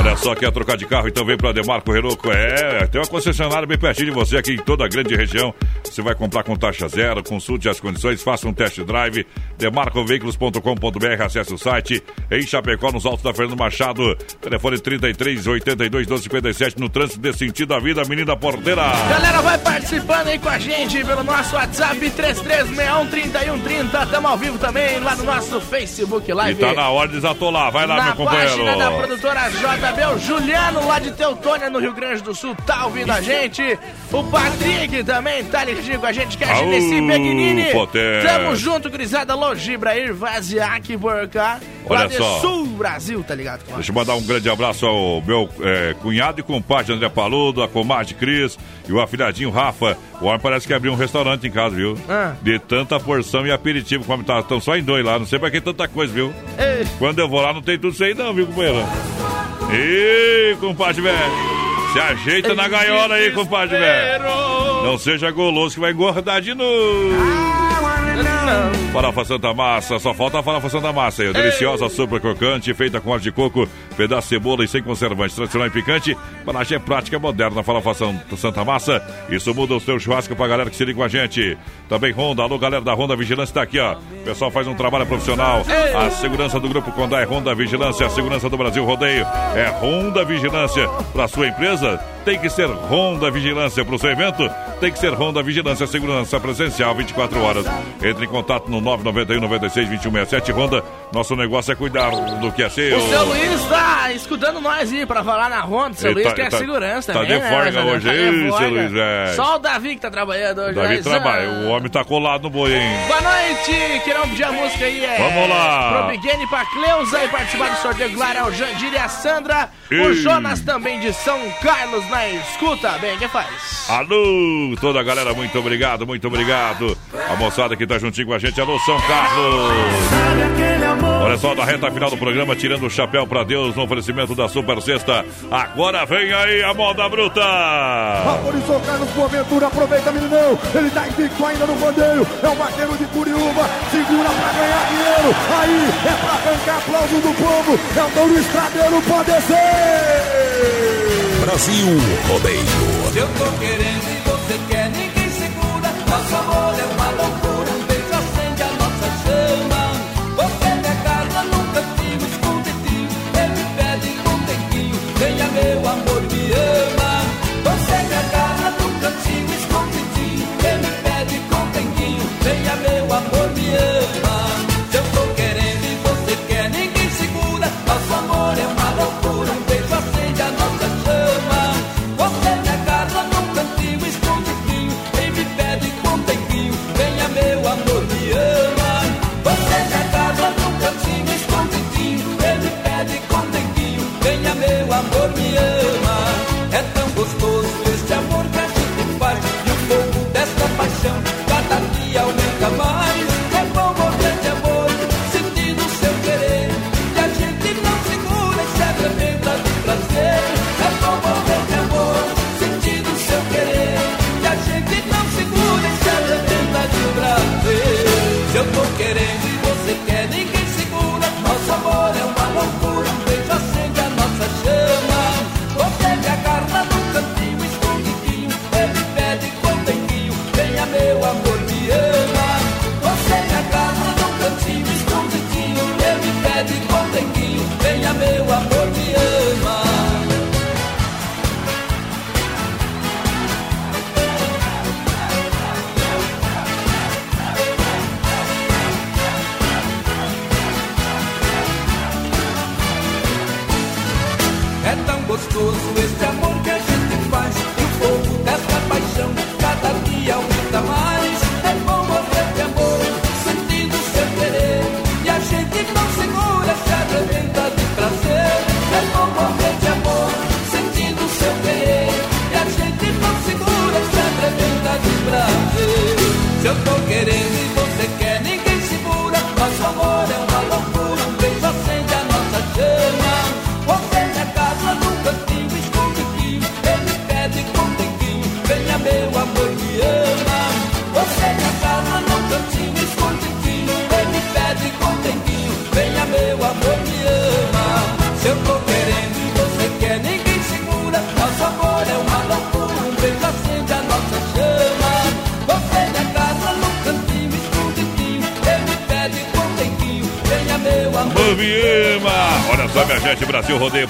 Speaker 3: Olha só, quer trocar de carro? Então vem pra Demarco Renault. É, tem uma concessionária bem pertinho de você aqui em toda a grande região. Você vai comprar com taxa zero, consulte as condições, faça um test drive. Demarcoveículos.com.br, acesse o site. Em Chapecó, nos altos da Fernando Machado. Telefone 33 82 12 57 no trânsito desse sentido da vida, menina porteira.
Speaker 5: Galera, vai participando aí com a gente pelo nosso WhatsApp 33613130. Tamo ao vivo também lá no nosso Facebook
Speaker 3: E
Speaker 5: Live.
Speaker 3: tá na hora de desatolar. Vai lá,
Speaker 5: na
Speaker 3: meu companheiro.
Speaker 5: página da produtora JB, o Juliano lá de Teutônia, no Rio Grande do Sul, tá ouvindo a gente. O Patrick também tá ligadinho com a gente, que é a Genesi Pequenini. Tamo junto, gurizada. Logibrair, Vaziak, Borcar. Lá
Speaker 3: Olha só.
Speaker 5: Sul Brasil, tá ligado? com?
Speaker 3: Deixa eu mandar um grande abraço ao meu é, cunhado e compadre André Paludo, a comadre Cris e o afilhadinho Rafa. O homem parece que abriu um restaurante em casa, viu?
Speaker 5: Ah.
Speaker 3: De tanta porção e aperitivo, como tá, estão só em dois lá. Não sei pra que tanta coisa, viu?
Speaker 5: Ei.
Speaker 3: Quando eu vou lá, não tem tudo isso aí, não, viu, companheiro? Ih, compadre velho. Se ajeita na gaiola aí, compadre velho. Não seja goloso que vai engordar de novo. Farofa Santa Massa, só falta a farofa Santa Massa aí. Deliciosa, super crocante, feita com óleo de coco, pedaço de cebola e sem conservantes. Tradicional e picante, panagem é prática moderna. Farofa San- Santa Massa, isso muda o seu churrasco pra galera que se liga com a gente. Também Honda, alô galera da Honda Vigilância tá aqui, ó. O pessoal faz um trabalho profissional. A segurança do Grupo Condá é Honda Vigilância, a segurança do Brasil Rodeio é Honda Vigilância. Pra sua empresa, tem que ser Honda Vigilância. Pro seu evento, tem que ser Honda Vigilância, segurança presencial 24 horas. Entre em contato no 991 96 2167 Honda. Nosso negócio é cuidar do que é seu.
Speaker 5: O seu Luiz tá escutando nós aí pra falar na Honda. Seu
Speaker 3: Ele
Speaker 5: Luiz
Speaker 3: tá-
Speaker 5: que é
Speaker 3: tá-
Speaker 5: segurança
Speaker 3: tá
Speaker 5: também,
Speaker 3: de
Speaker 5: né,
Speaker 3: folga
Speaker 5: Zé?
Speaker 3: hoje.
Speaker 5: Tá de
Speaker 3: seu. Luiz, velho.
Speaker 5: Só o Davi que tá trabalhando hoje.
Speaker 3: Davi
Speaker 5: né,
Speaker 3: trabalha, o homem tá colado no boi, hein?
Speaker 5: Boa noite, queremos pedir a música aí. É
Speaker 3: Vamos lá.
Speaker 5: Pro Biguene, pra Cleusa e participar do sorteio. Glória ao Jandir e a Sandra. O
Speaker 3: Ei.
Speaker 5: Jonas também de São Carlos na escuta. Bem, quem faz?
Speaker 3: Alô, toda a galera, muito obrigado, muito obrigado. A moçada que tá juntinho com a gente, alô, São Carlos. Olha só, na reta final do programa, tirando o chapéu pra Deus no oferecimento da Super Sexta. Agora vem aí a moda bruta.
Speaker 28: Autorizou Carlos Boaventura, aproveita meninão, ele tá invicto ainda no rodeio, é o vaqueiro de Curiúva, segura pra ganhar dinheiro, aí é pra arrancar aplauso do povo, é o Touro Estradeiro, pode ser!
Speaker 29: Brasil Rodeio.
Speaker 30: Eu tô querendo e você quer, ninguém segura. Nosso amor é uma loucura, amor, gostoso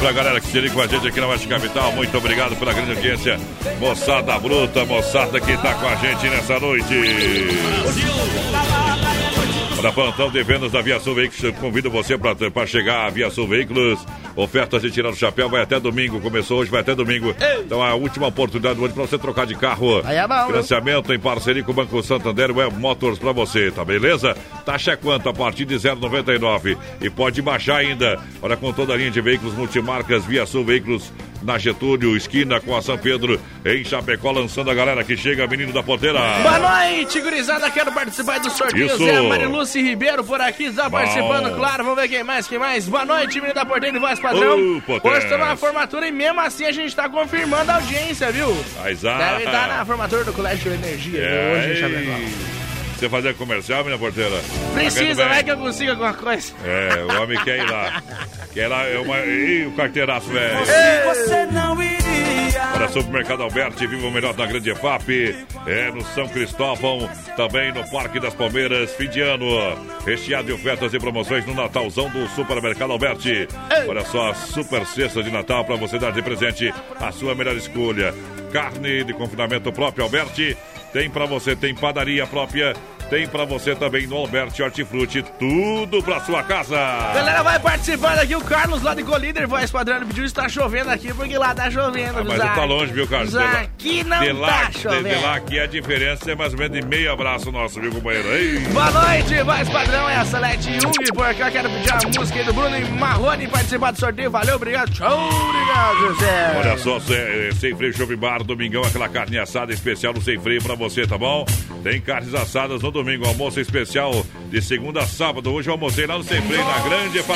Speaker 3: Rodeio pra galera que se com a gente aqui na Oeste Capital. Muito obrigado pela grande audiência. Moçada bruta, moçada que tá com a gente nessa noite. Para plantão de vendas da Via Sul Veículos, convido você para chegar à Via Sul Veículos. Ofertas de tirar o chapéu vai até domingo. Começou hoje, vai até domingo. Então é a última oportunidade hoje para você trocar de carro.
Speaker 5: Aí é bom,
Speaker 3: Financiamento em parceria com o Banco Santander Web Motors para você, tá beleza? Taxa é quanto? A partir de 0,99. E pode baixar ainda. Olha, com toda a linha de veículos multimarcas, Via Sul Veículos na Getúlio, esquina com a São Pedro, em Chapecó, lançando a galera que chega, menino da porteira.
Speaker 5: Boa noite, gurizada. Quero participar do sorteio.
Speaker 3: Isso.
Speaker 5: Zé Mariluce Ribeiro por aqui, está participando, claro. Vamos ver quem mais, quem mais. Boa noite, menino da porteira e voz padrão.
Speaker 3: Ô, potência.
Speaker 5: Hoje estamos na formatura e mesmo assim a gente está confirmando a audiência, viu?
Speaker 3: Mas, ah,
Speaker 5: Deve estar na formatura do Colégio Energia
Speaker 3: É,
Speaker 5: hoje em Chapecó.
Speaker 3: Você fazer comercial, menina porteira?
Speaker 5: Precisa, vai que eu consigo alguma coisa.
Speaker 3: É, o homem quer ir lá. Quer ir lá, é uma... Ih, o carteiraço, velho.
Speaker 18: Você não iria.
Speaker 3: Para Supermercado Alberti, viva o melhor da grande EFAP. É no São Cristóvão, também no Parque das Palmeiras, fim de ano. Recheado de ofertas e promoções no Natalzão do Supermercado Alberti. Olha só, super cesta de Natal para você dar de presente a sua melhor escolha. Carne de confinamento próprio Alberti. Tem para você, tem padaria própria. Tem para você também no Alberti Hortifruti. Tudo para sua casa.
Speaker 5: Galera, vai participando aqui. O Carlos lá de Colíder, voz padrão, pediu está chovendo aqui, porque lá tá chovendo.
Speaker 3: Ah, mas tá longe, viu, Carlos? Lá-
Speaker 5: Aqui não
Speaker 3: de lá,
Speaker 5: tá chovendo.
Speaker 3: De, lá aqui a diferença é mais ou menos de meio abraço nosso, viu, companheiro? Ei.
Speaker 5: Boa noite, voz padrão, é a Salete Jung, por cá quero pedir a música aí do Bruno e Marrone participar do sorteio, valeu, obrigado, tchau, obrigado, José.
Speaker 3: Olha só, é, Sem Freio Shopping Bar, domingão, aquela carne assada especial no Sem Freio pra você, tá bom? Tem carnes assadas no domingo, almoço especial de segunda a sábado. Hoje eu almocei lá no Sem Freio, na Grande.
Speaker 5: Eita,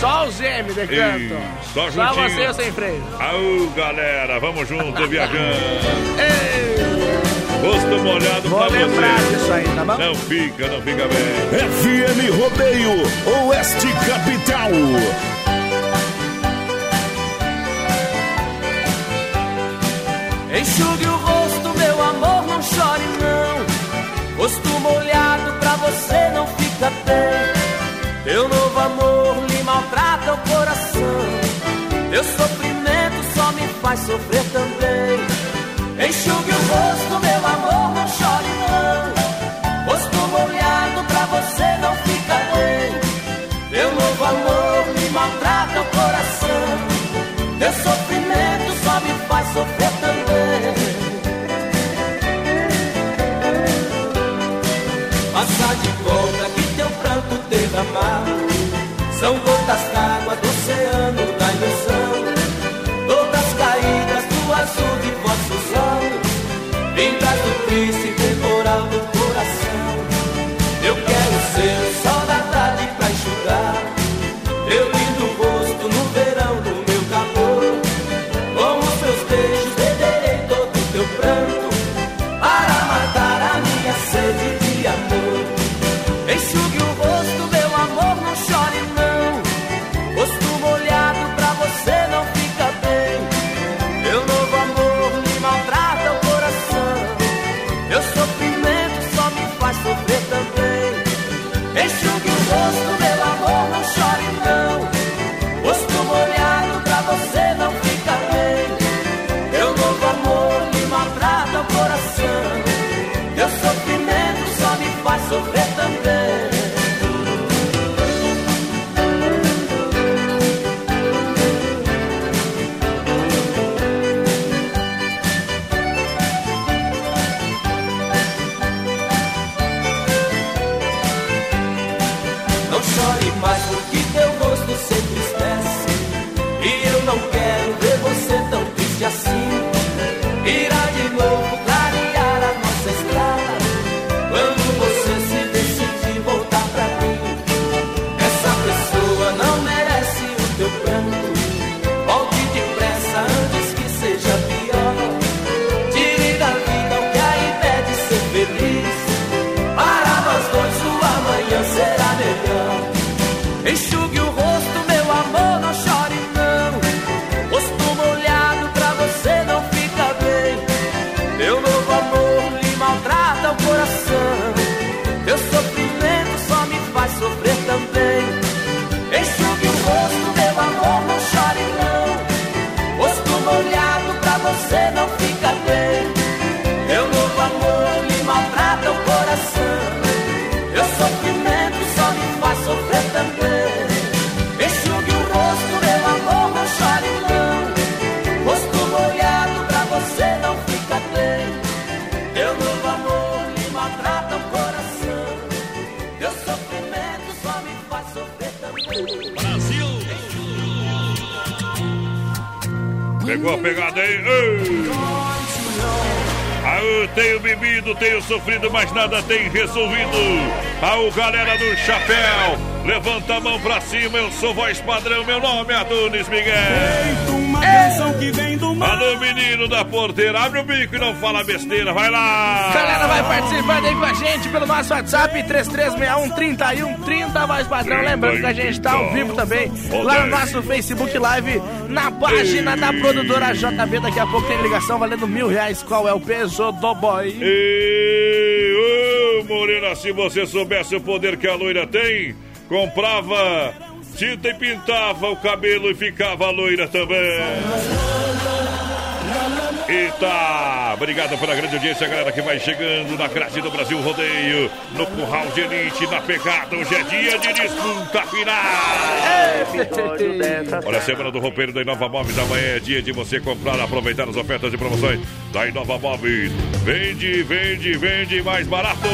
Speaker 5: só o Zé me decanta.
Speaker 3: Ei, só
Speaker 5: Só
Speaker 3: juntinho.
Speaker 5: você, sem freio.
Speaker 3: Au, galera, vamos junto, viajando. Rosto molhado
Speaker 5: Vou
Speaker 3: pra
Speaker 5: lembrar
Speaker 3: você.
Speaker 5: disso aí, tá bom?
Speaker 3: Não fica, não fica bem.
Speaker 2: FM Rodeio, Oeste Capital.
Speaker 18: Enxugue o rosto, meu amor, não chore não. Rosto molhado pra você não fica bem. Teu novo amor lhe maltrata o coração. Teu sofrimento só me faz sofrer também. Enxugue o rosto, meu amor, não chore não. Rosto molhado pra você príncipe.
Speaker 3: Pegou a pegada aí. Eu tenho bebido, tenho sofrido, mas nada tem resolvido. O galera do chapéu, levanta a mão pra cima, eu sou voz padrão, meu nome é Adonis Miguel.
Speaker 30: Canção que vem do mar.
Speaker 3: Alô, menino da porteira, abre o bico e não fala besteira, vai lá.
Speaker 5: Galera, vai participando aí com a gente pelo nosso WhatsApp 3361 voz padrão. Lembrando que a gente tá ao vivo também lá no nosso Facebook Live, na página da produtora JB. Daqui a pouco tem ligação valendo mil reais. Qual é o peso do boy?
Speaker 3: E, ô, Morena, se você soubesse o poder que a loira tem, comprava tinta e pintava o cabelo e ficava loira também. Eita! Obrigado pela grande audiência, galera que vai chegando na grade do Brasil Rodeio, no Curral de Elite, na pegada. Hoje é dia de disputa final! Olha a semana do roupeiro da Inova Móveis. Amanhã é dia de você comprar, aproveitar as ofertas e promoções da Inova Móveis. Vende, vende, vende mais barato!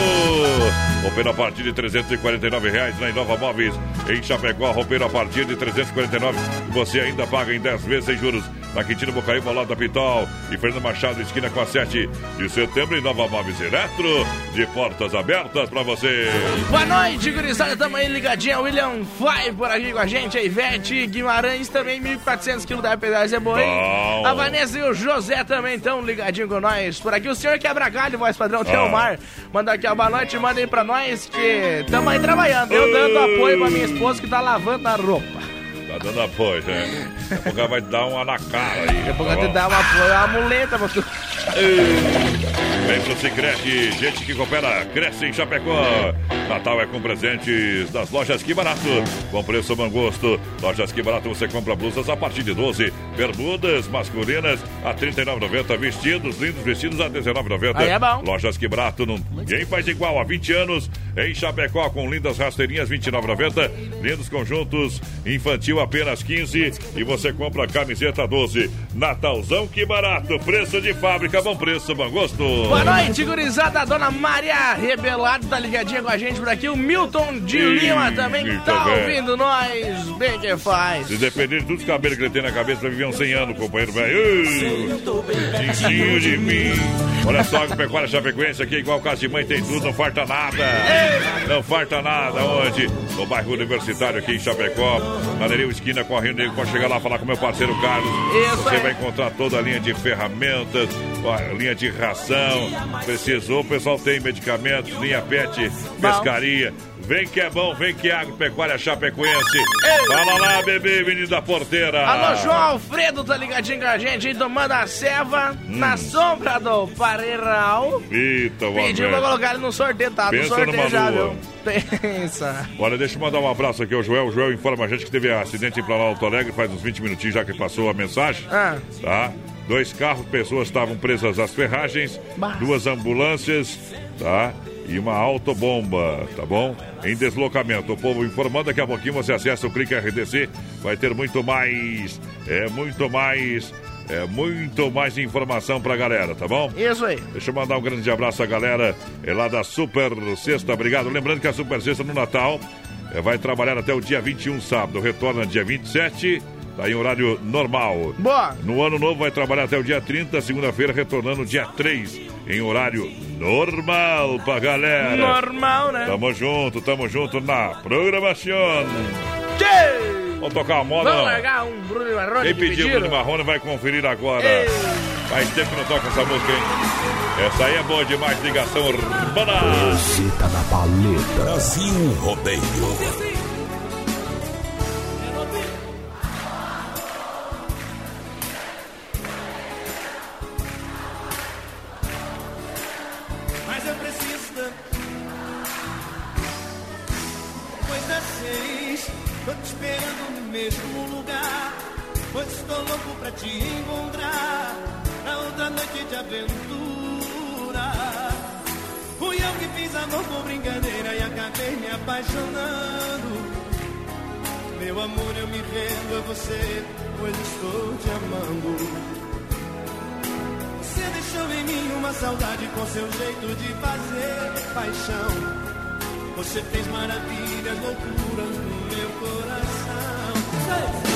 Speaker 3: Roupeiro a partir de 349 reais na Inova Móveis. Em Chapecó, roupeiro a partir de 349 Você ainda paga em 10 vezes sem juros. Na Quintino Bocaíba, ao lado da Pitol. E Fernando Machado, esquina com a 7 de setembro. Em Nova Móveis Eletro. De portas abertas pra você.
Speaker 5: Boa noite, gurizada. Tamo aí ligadinha. William vai por aqui com a gente. A Ivete Guimarães também, 1.400 quilos da pedagem é boa, hein?
Speaker 3: Bom.
Speaker 5: A Vanessa e o José também estão ligadinho com nós. Por aqui o senhor quebra galho, voz padrão, tem
Speaker 3: Ah.
Speaker 5: o mar. Manda aqui a boa noite, manda aí pra nós que tamo aí trabalhando. Eu dando apoio pra minha esposa que tá lavando a roupa.
Speaker 3: Tá dando apoio, né? Daqui a pouco vai dar uma na cara aí. Daqui a
Speaker 5: Vou te dar um apoio, uma muleta pra tu.
Speaker 3: Vem pro Cicrete, gente que coopera, cresce em Chapecó. Natal é com presentes das lojas Que Barato. Com preço bom gosto. Lojas Que Barato você compra blusas a partir de 12. Bermudas masculinas a R$ 39,90. Vestidos, lindos vestidos a R$ 19,90.
Speaker 5: Aí é bom.
Speaker 3: Lojas Que Barato, não- ninguém faz igual há 20 anos. Em Chapecó com lindas rasteirinhas R$ 29,90. Lindos conjuntos infantil apenas 15 e você compra camiseta 12. Natalzão Que Barato, preço de fábrica, bom preço, bom gosto.
Speaker 5: Boa noite, gurizada. Dona Maria Rebelado tá ligadinha com a gente por aqui. O Milton de Lima também tá
Speaker 3: velho.
Speaker 5: ouvindo nós. Bem que faz.
Speaker 3: Se depender de todos os cabelos que ele tem na cabeça, vai viver uns 100 anos, companheiro velho. Tintinho de mim. Olha só, que pecuária Chapecoense aqui, igual casa de mãe, tem tudo, não falta nada. Não falta nada. Onde? No bairro Universitário aqui em Chapecó. Na Nereu Esquina com a Rio Negro. Pode chegar lá e falar com meu parceiro Carlos.
Speaker 5: Isso
Speaker 3: Você
Speaker 5: aí.
Speaker 3: vai encontrar toda a linha de ferramentas, a linha de ração. Precisou, o pessoal tem medicamentos, linha pet, pescaria. Vem que é bom, vem que é agropecuária Chapecoense. Fala lá, bebê, menino da porteira.
Speaker 5: Alô, João Alfredo tá ligadinho com a gente tomando a ceva
Speaker 3: Hum.
Speaker 5: na sombra do Pareiral.
Speaker 3: Eita,
Speaker 5: Pediu pra colocar ele no sorteio, tá? No
Speaker 3: Pensa
Speaker 5: sorteio
Speaker 3: numa
Speaker 5: já, viu? Pensa.
Speaker 3: Olha, deixa eu mandar um abraço aqui ao Joel. O Joel informa a gente que teve acidente em Planalto Alegre, faz uns 20 minutinhos já que passou a mensagem.
Speaker 5: Ah.
Speaker 3: Tá? Dois carros, pessoas estavam presas às ferragens,
Speaker 5: Bah.
Speaker 3: duas ambulâncias, tá? E uma autobomba, tá bom? Em deslocamento. O povo informando, daqui a pouquinho você acessa o Clique RDC, vai ter muito mais, é muito mais, é muito mais informação pra galera, tá bom?
Speaker 5: Isso aí.
Speaker 3: Deixa eu mandar um grande abraço à galera é lá da Super Sexta. Obrigado. Lembrando que a Super Sexta no Natal é, vai trabalhar até o dia 21, sábado. Retorna dia 27, tá em horário normal.
Speaker 5: Boa.
Speaker 3: No ano novo vai trabalhar até o dia 30, segunda-feira, retornando dia 3, em horário normal pra galera.
Speaker 5: Normal, né?
Speaker 3: Tamo junto, tamo junto na programação. Vamos tocar uma moda?
Speaker 5: Vamos
Speaker 3: não?
Speaker 5: largar um Bruno Marrone
Speaker 3: Quem
Speaker 5: que
Speaker 3: pediu? Bruno Marrone vai conferir agora.
Speaker 5: Ei.
Speaker 3: Faz tempo que não toca essa música, hein? Essa aí é boa demais, ligação urbana.
Speaker 15: Receita da paleta.
Speaker 1: Brasil Rodeio.
Speaker 30: Mesmo lugar. Pois estou louco pra te encontrar. Na outra noite de aventura. Fui eu que fiz amor por brincadeira e acabei me apaixonando. Meu amor, eu me rendo a você, pois estou te amando. Você deixou em mim uma saudade com seu jeito de fazer paixão. Você fez maravilhas, loucuras no meu coração. Um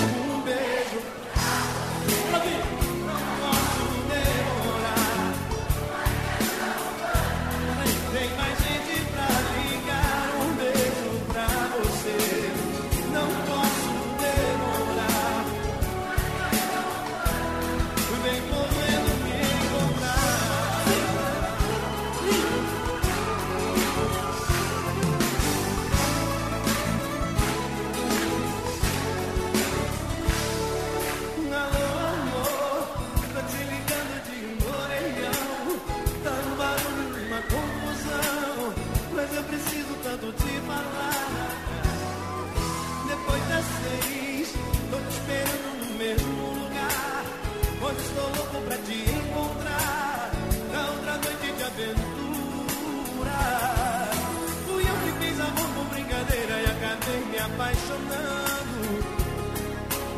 Speaker 30: apaixonando.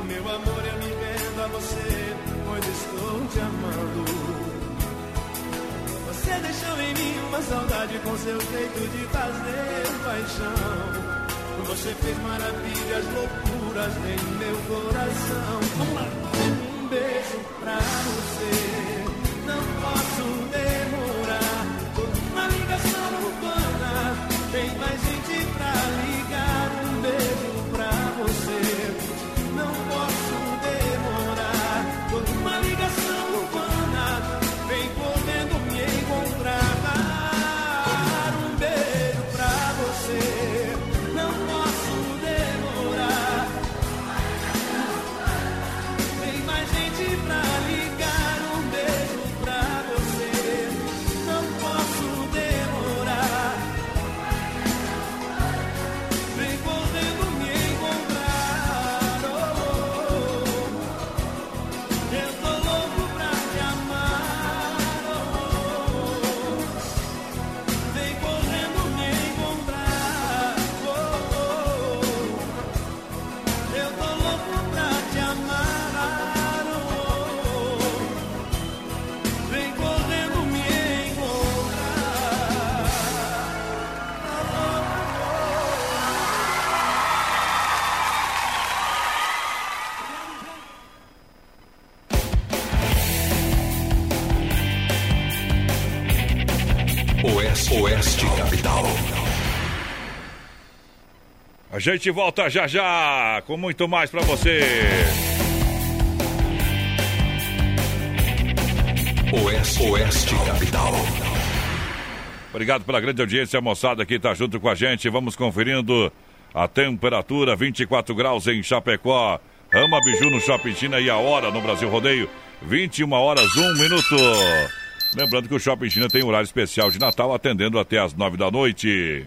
Speaker 11: Meu amor, eu me vendo a você, pois estou te amando. Você deixou em mim uma saudade com seu jeito de fazer paixão. Você fez maravilhas, loucuras em meu coração. Um beijo pra você, não posso deixar. Gente
Speaker 3: volta já já com muito mais pra você.
Speaker 31: Oeste, Oeste Capital.
Speaker 3: Obrigado pela grande audiência, moçada que tá junto com a gente. Vamos conferindo a temperatura, 24 graus em Chapecó. Rama Biju no Shopping China e a hora no Brasil Rodeio, 21 horas, 1 minuto. Lembrando que o Shopping China tem horário especial de Natal, atendendo até as 9 da noite.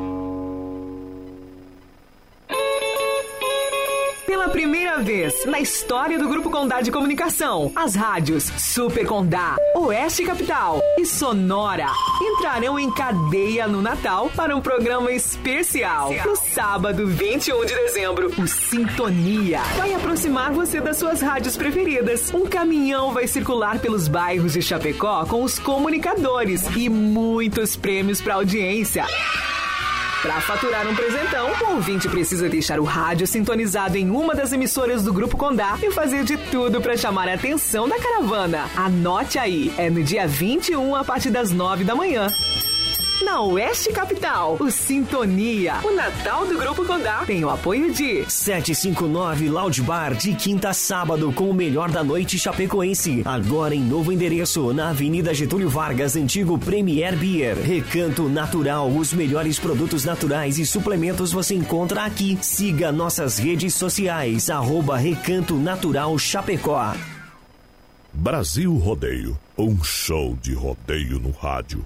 Speaker 22: Pela primeira vez na história do Grupo Condá de Comunicação, as rádios Super Condá, Oeste Capital e Sonora entrarão em cadeia no Natal para um programa especial. No sábado, 21 de dezembro, o Sintonia vai aproximar você das suas rádios preferidas. Um caminhão vai circular pelos bairros de Chapecó com os comunicadores e muitos prêmios para audiência. Para faturar um presentão, o ouvinte precisa deixar o rádio sintonizado em uma das emissoras do Grupo Condá e fazer de tudo para chamar a atenção da caravana. Anote aí, é no dia 21 a partir das 9 da manhã. Na Oeste Capital, o Sintonia, o Natal do Grupo Condá, tem o apoio de
Speaker 32: 759 Loud Bar, de quinta a sábado, com o melhor da noite chapecoense. Agora em novo endereço, na Avenida Getúlio Vargas, antigo Premier Beer. Recanto Natural, os melhores produtos naturais e suplementos você encontra aqui. Siga nossas redes sociais, arroba Recanto Natural Chapecó.
Speaker 2: Brasil Rodeio, um show de rodeio no rádio.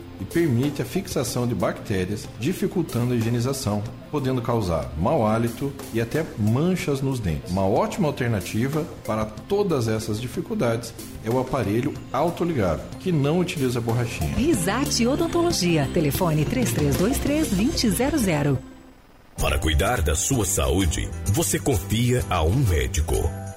Speaker 33: e permite a fixação de bactérias, dificultando a higienização, podendo causar mau hálito e até manchas nos dentes. Uma ótima alternativa para todas essas dificuldades é o aparelho autoligável, que não utiliza borrachinha.
Speaker 19: Risate Odontologia. Telefone 3323-2000.
Speaker 34: Para cuidar da sua saúde, você confia a um médico.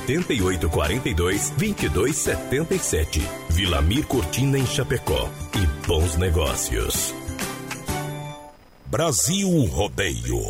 Speaker 34: 88 42 22 77. Vilamir Cortina em Chapecó. E bons negócios.
Speaker 2: Brasil Rodeio.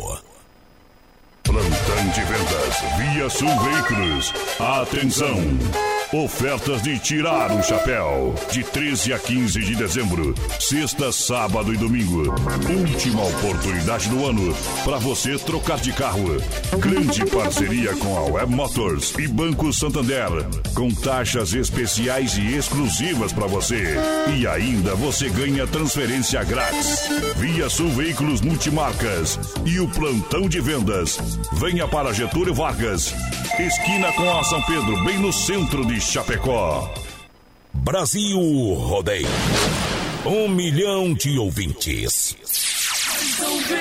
Speaker 2: Plantão de vendas Via Sul Veículos. Atenção! Ofertas de tirar o chapéu. De 13 a 15 de dezembro. Sexta, sábado e domingo. Última oportunidade do ano para você trocar de carro. Grande parceria com a Web Motors e Banco Santander. Com taxas especiais e exclusivas para você. E ainda você ganha transferência grátis. Via Sul Veículos Multimarcas. E o plantão de vendas. Venha para Getúlio Vargas. Esquina com a São Pedro, bem no centro de Chapecó.
Speaker 34: Brasil Rodeio. Um milhão de ouvintes.
Speaker 30: Então vem,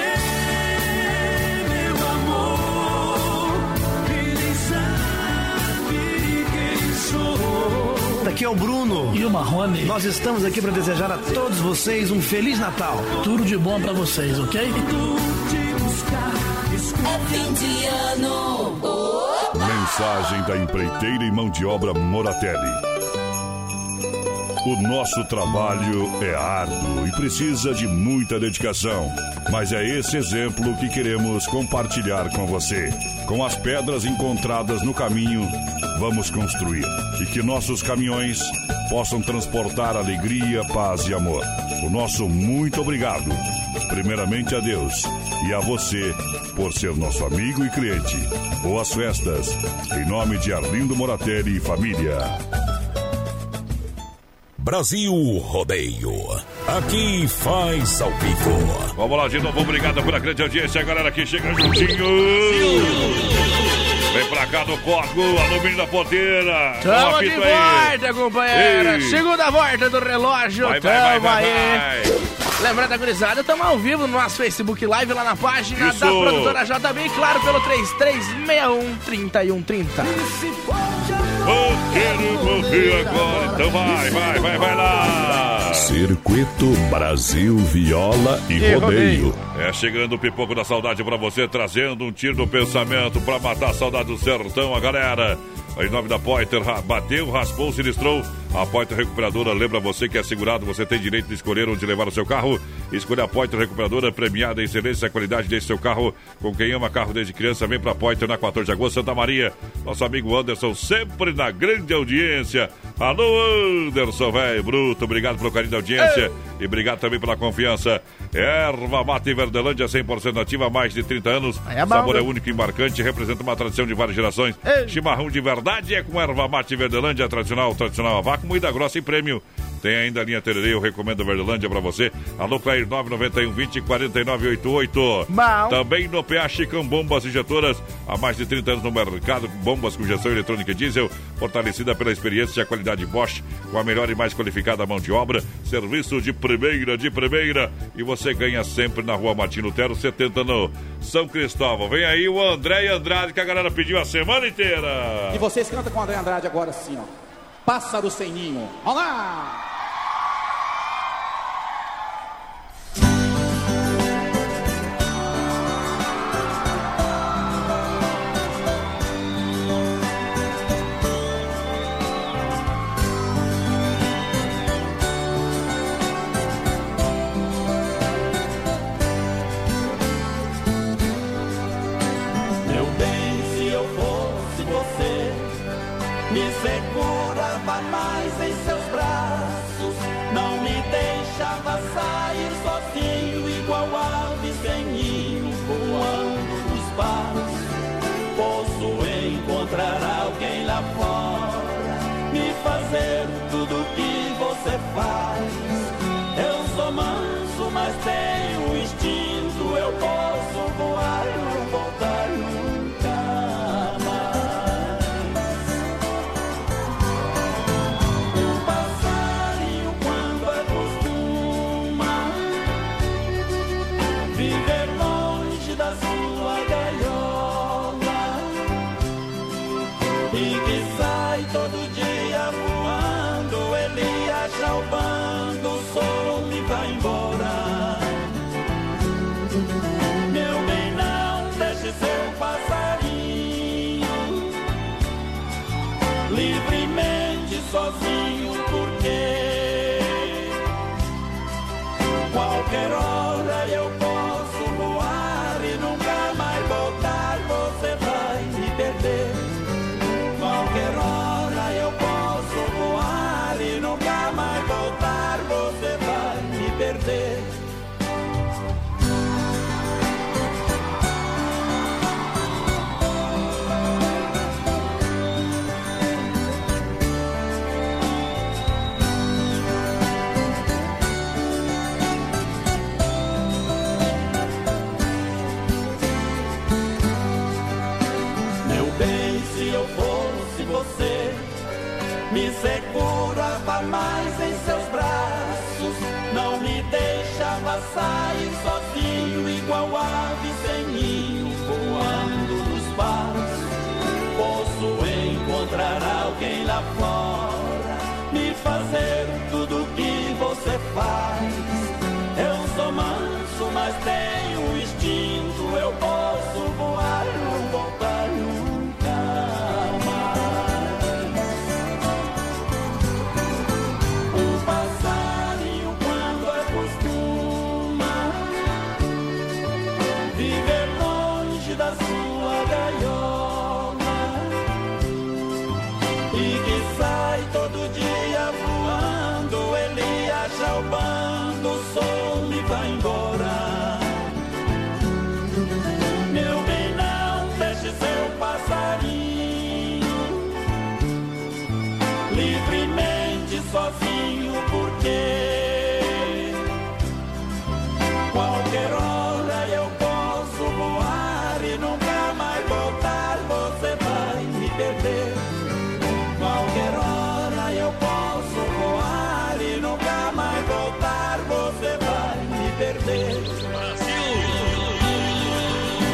Speaker 30: meu amor, ele sabe quem sou.
Speaker 6: Aqui é o Bruno e o Marrone. Nós estamos aqui para desejar a todos vocês um Feliz Natal. Tudo de bom para vocês, ok?
Speaker 30: É fim de ano. Opa!
Speaker 2: Mensagem da empreiteira e mão de obra Moratelli. O nosso trabalho é árduo e precisa de muita dedicação. Mas é esse exemplo que queremos compartilhar com você. Com as pedras encontradas no caminho, vamos construir. E que nossos caminhões possam transportar alegria, paz e amor. O nosso muito obrigado. Primeiramente a Deus e a você por ser nosso amigo e cliente. Boas festas. Em nome de Arlindo Moratelli e família.
Speaker 34: Brasil Rodeio. Aqui faz ao vivo.
Speaker 3: Vamos lá de novo, obrigado pela grande audiência, galera que chega juntinho. Vem pra cá do Corgo, alumínio da ponteira.
Speaker 5: Tamo de
Speaker 3: Apito aí.
Speaker 5: volta, companheira.
Speaker 3: Ei.
Speaker 5: Segunda volta do relógio.
Speaker 3: Vai,
Speaker 5: tamo
Speaker 3: vai, vai,
Speaker 5: aí.
Speaker 3: vai.
Speaker 5: Lembrando, gurizada, estamos ao vivo no nosso Facebook Live, lá na página
Speaker 3: Isso.
Speaker 5: da produtora JB, e claro, pelo 3361-3130.
Speaker 3: Vou morrer agora. Então vai, vai, vai, vai lá.
Speaker 2: Circuito Brasil Viola e,
Speaker 3: E
Speaker 2: Rodeio.
Speaker 3: É chegando o pipoco da saudade pra você, trazendo um tiro do pensamento pra matar a saudade do sertão, a galera. Em nome da Poiter, bateu, raspou, sinistrou. A Poiter Recuperadora lembra você que é segurado, você tem direito de escolher onde levar o seu carro. Escolha a Poiter Recuperadora, premiada em excelência e qualidade desse seu carro. Com quem ama carro desde criança, vem pra Poiter na 14 de agosto, Santa Maria. Nosso amigo Anderson, sempre na grande audiência. Alô, Anderson, velho, bruto, obrigado pelo carinho da audiência. E obrigado também pela confiança. Erva Mate Verdelândia, 100% nativa há mais de 30 anos.
Speaker 5: é bom,
Speaker 3: Sabor é único e marcante, representa uma tradição de várias gerações. Chimarrão de verdade é com erva mate Verdelândia, tradicional, tradicional a vácuo, moída grossa e prêmio. Tem ainda a linha Tererê, eu recomendo a Verdelândia pra você. Alô, Clair 991 20 49 88.
Speaker 5: Bom.
Speaker 3: Também no PA Chicão Bombas Injetoras, há mais de 30 anos no mercado, bombas com injeção eletrônica e diesel, fortalecida pela experiência e a qualidade Bosch, com a melhor e mais qualificada mão de obra, serviço de primeira, de primeira, e você ganha sempre na rua Martino Lutero, 70 no São Cristóvão. Vem aí o André e Andrade, que a galera pediu a semana inteira.
Speaker 35: E vocês cantam com o André Andrade agora assim, ó. Pássaro sem ninho. Olá!
Speaker 36: Meu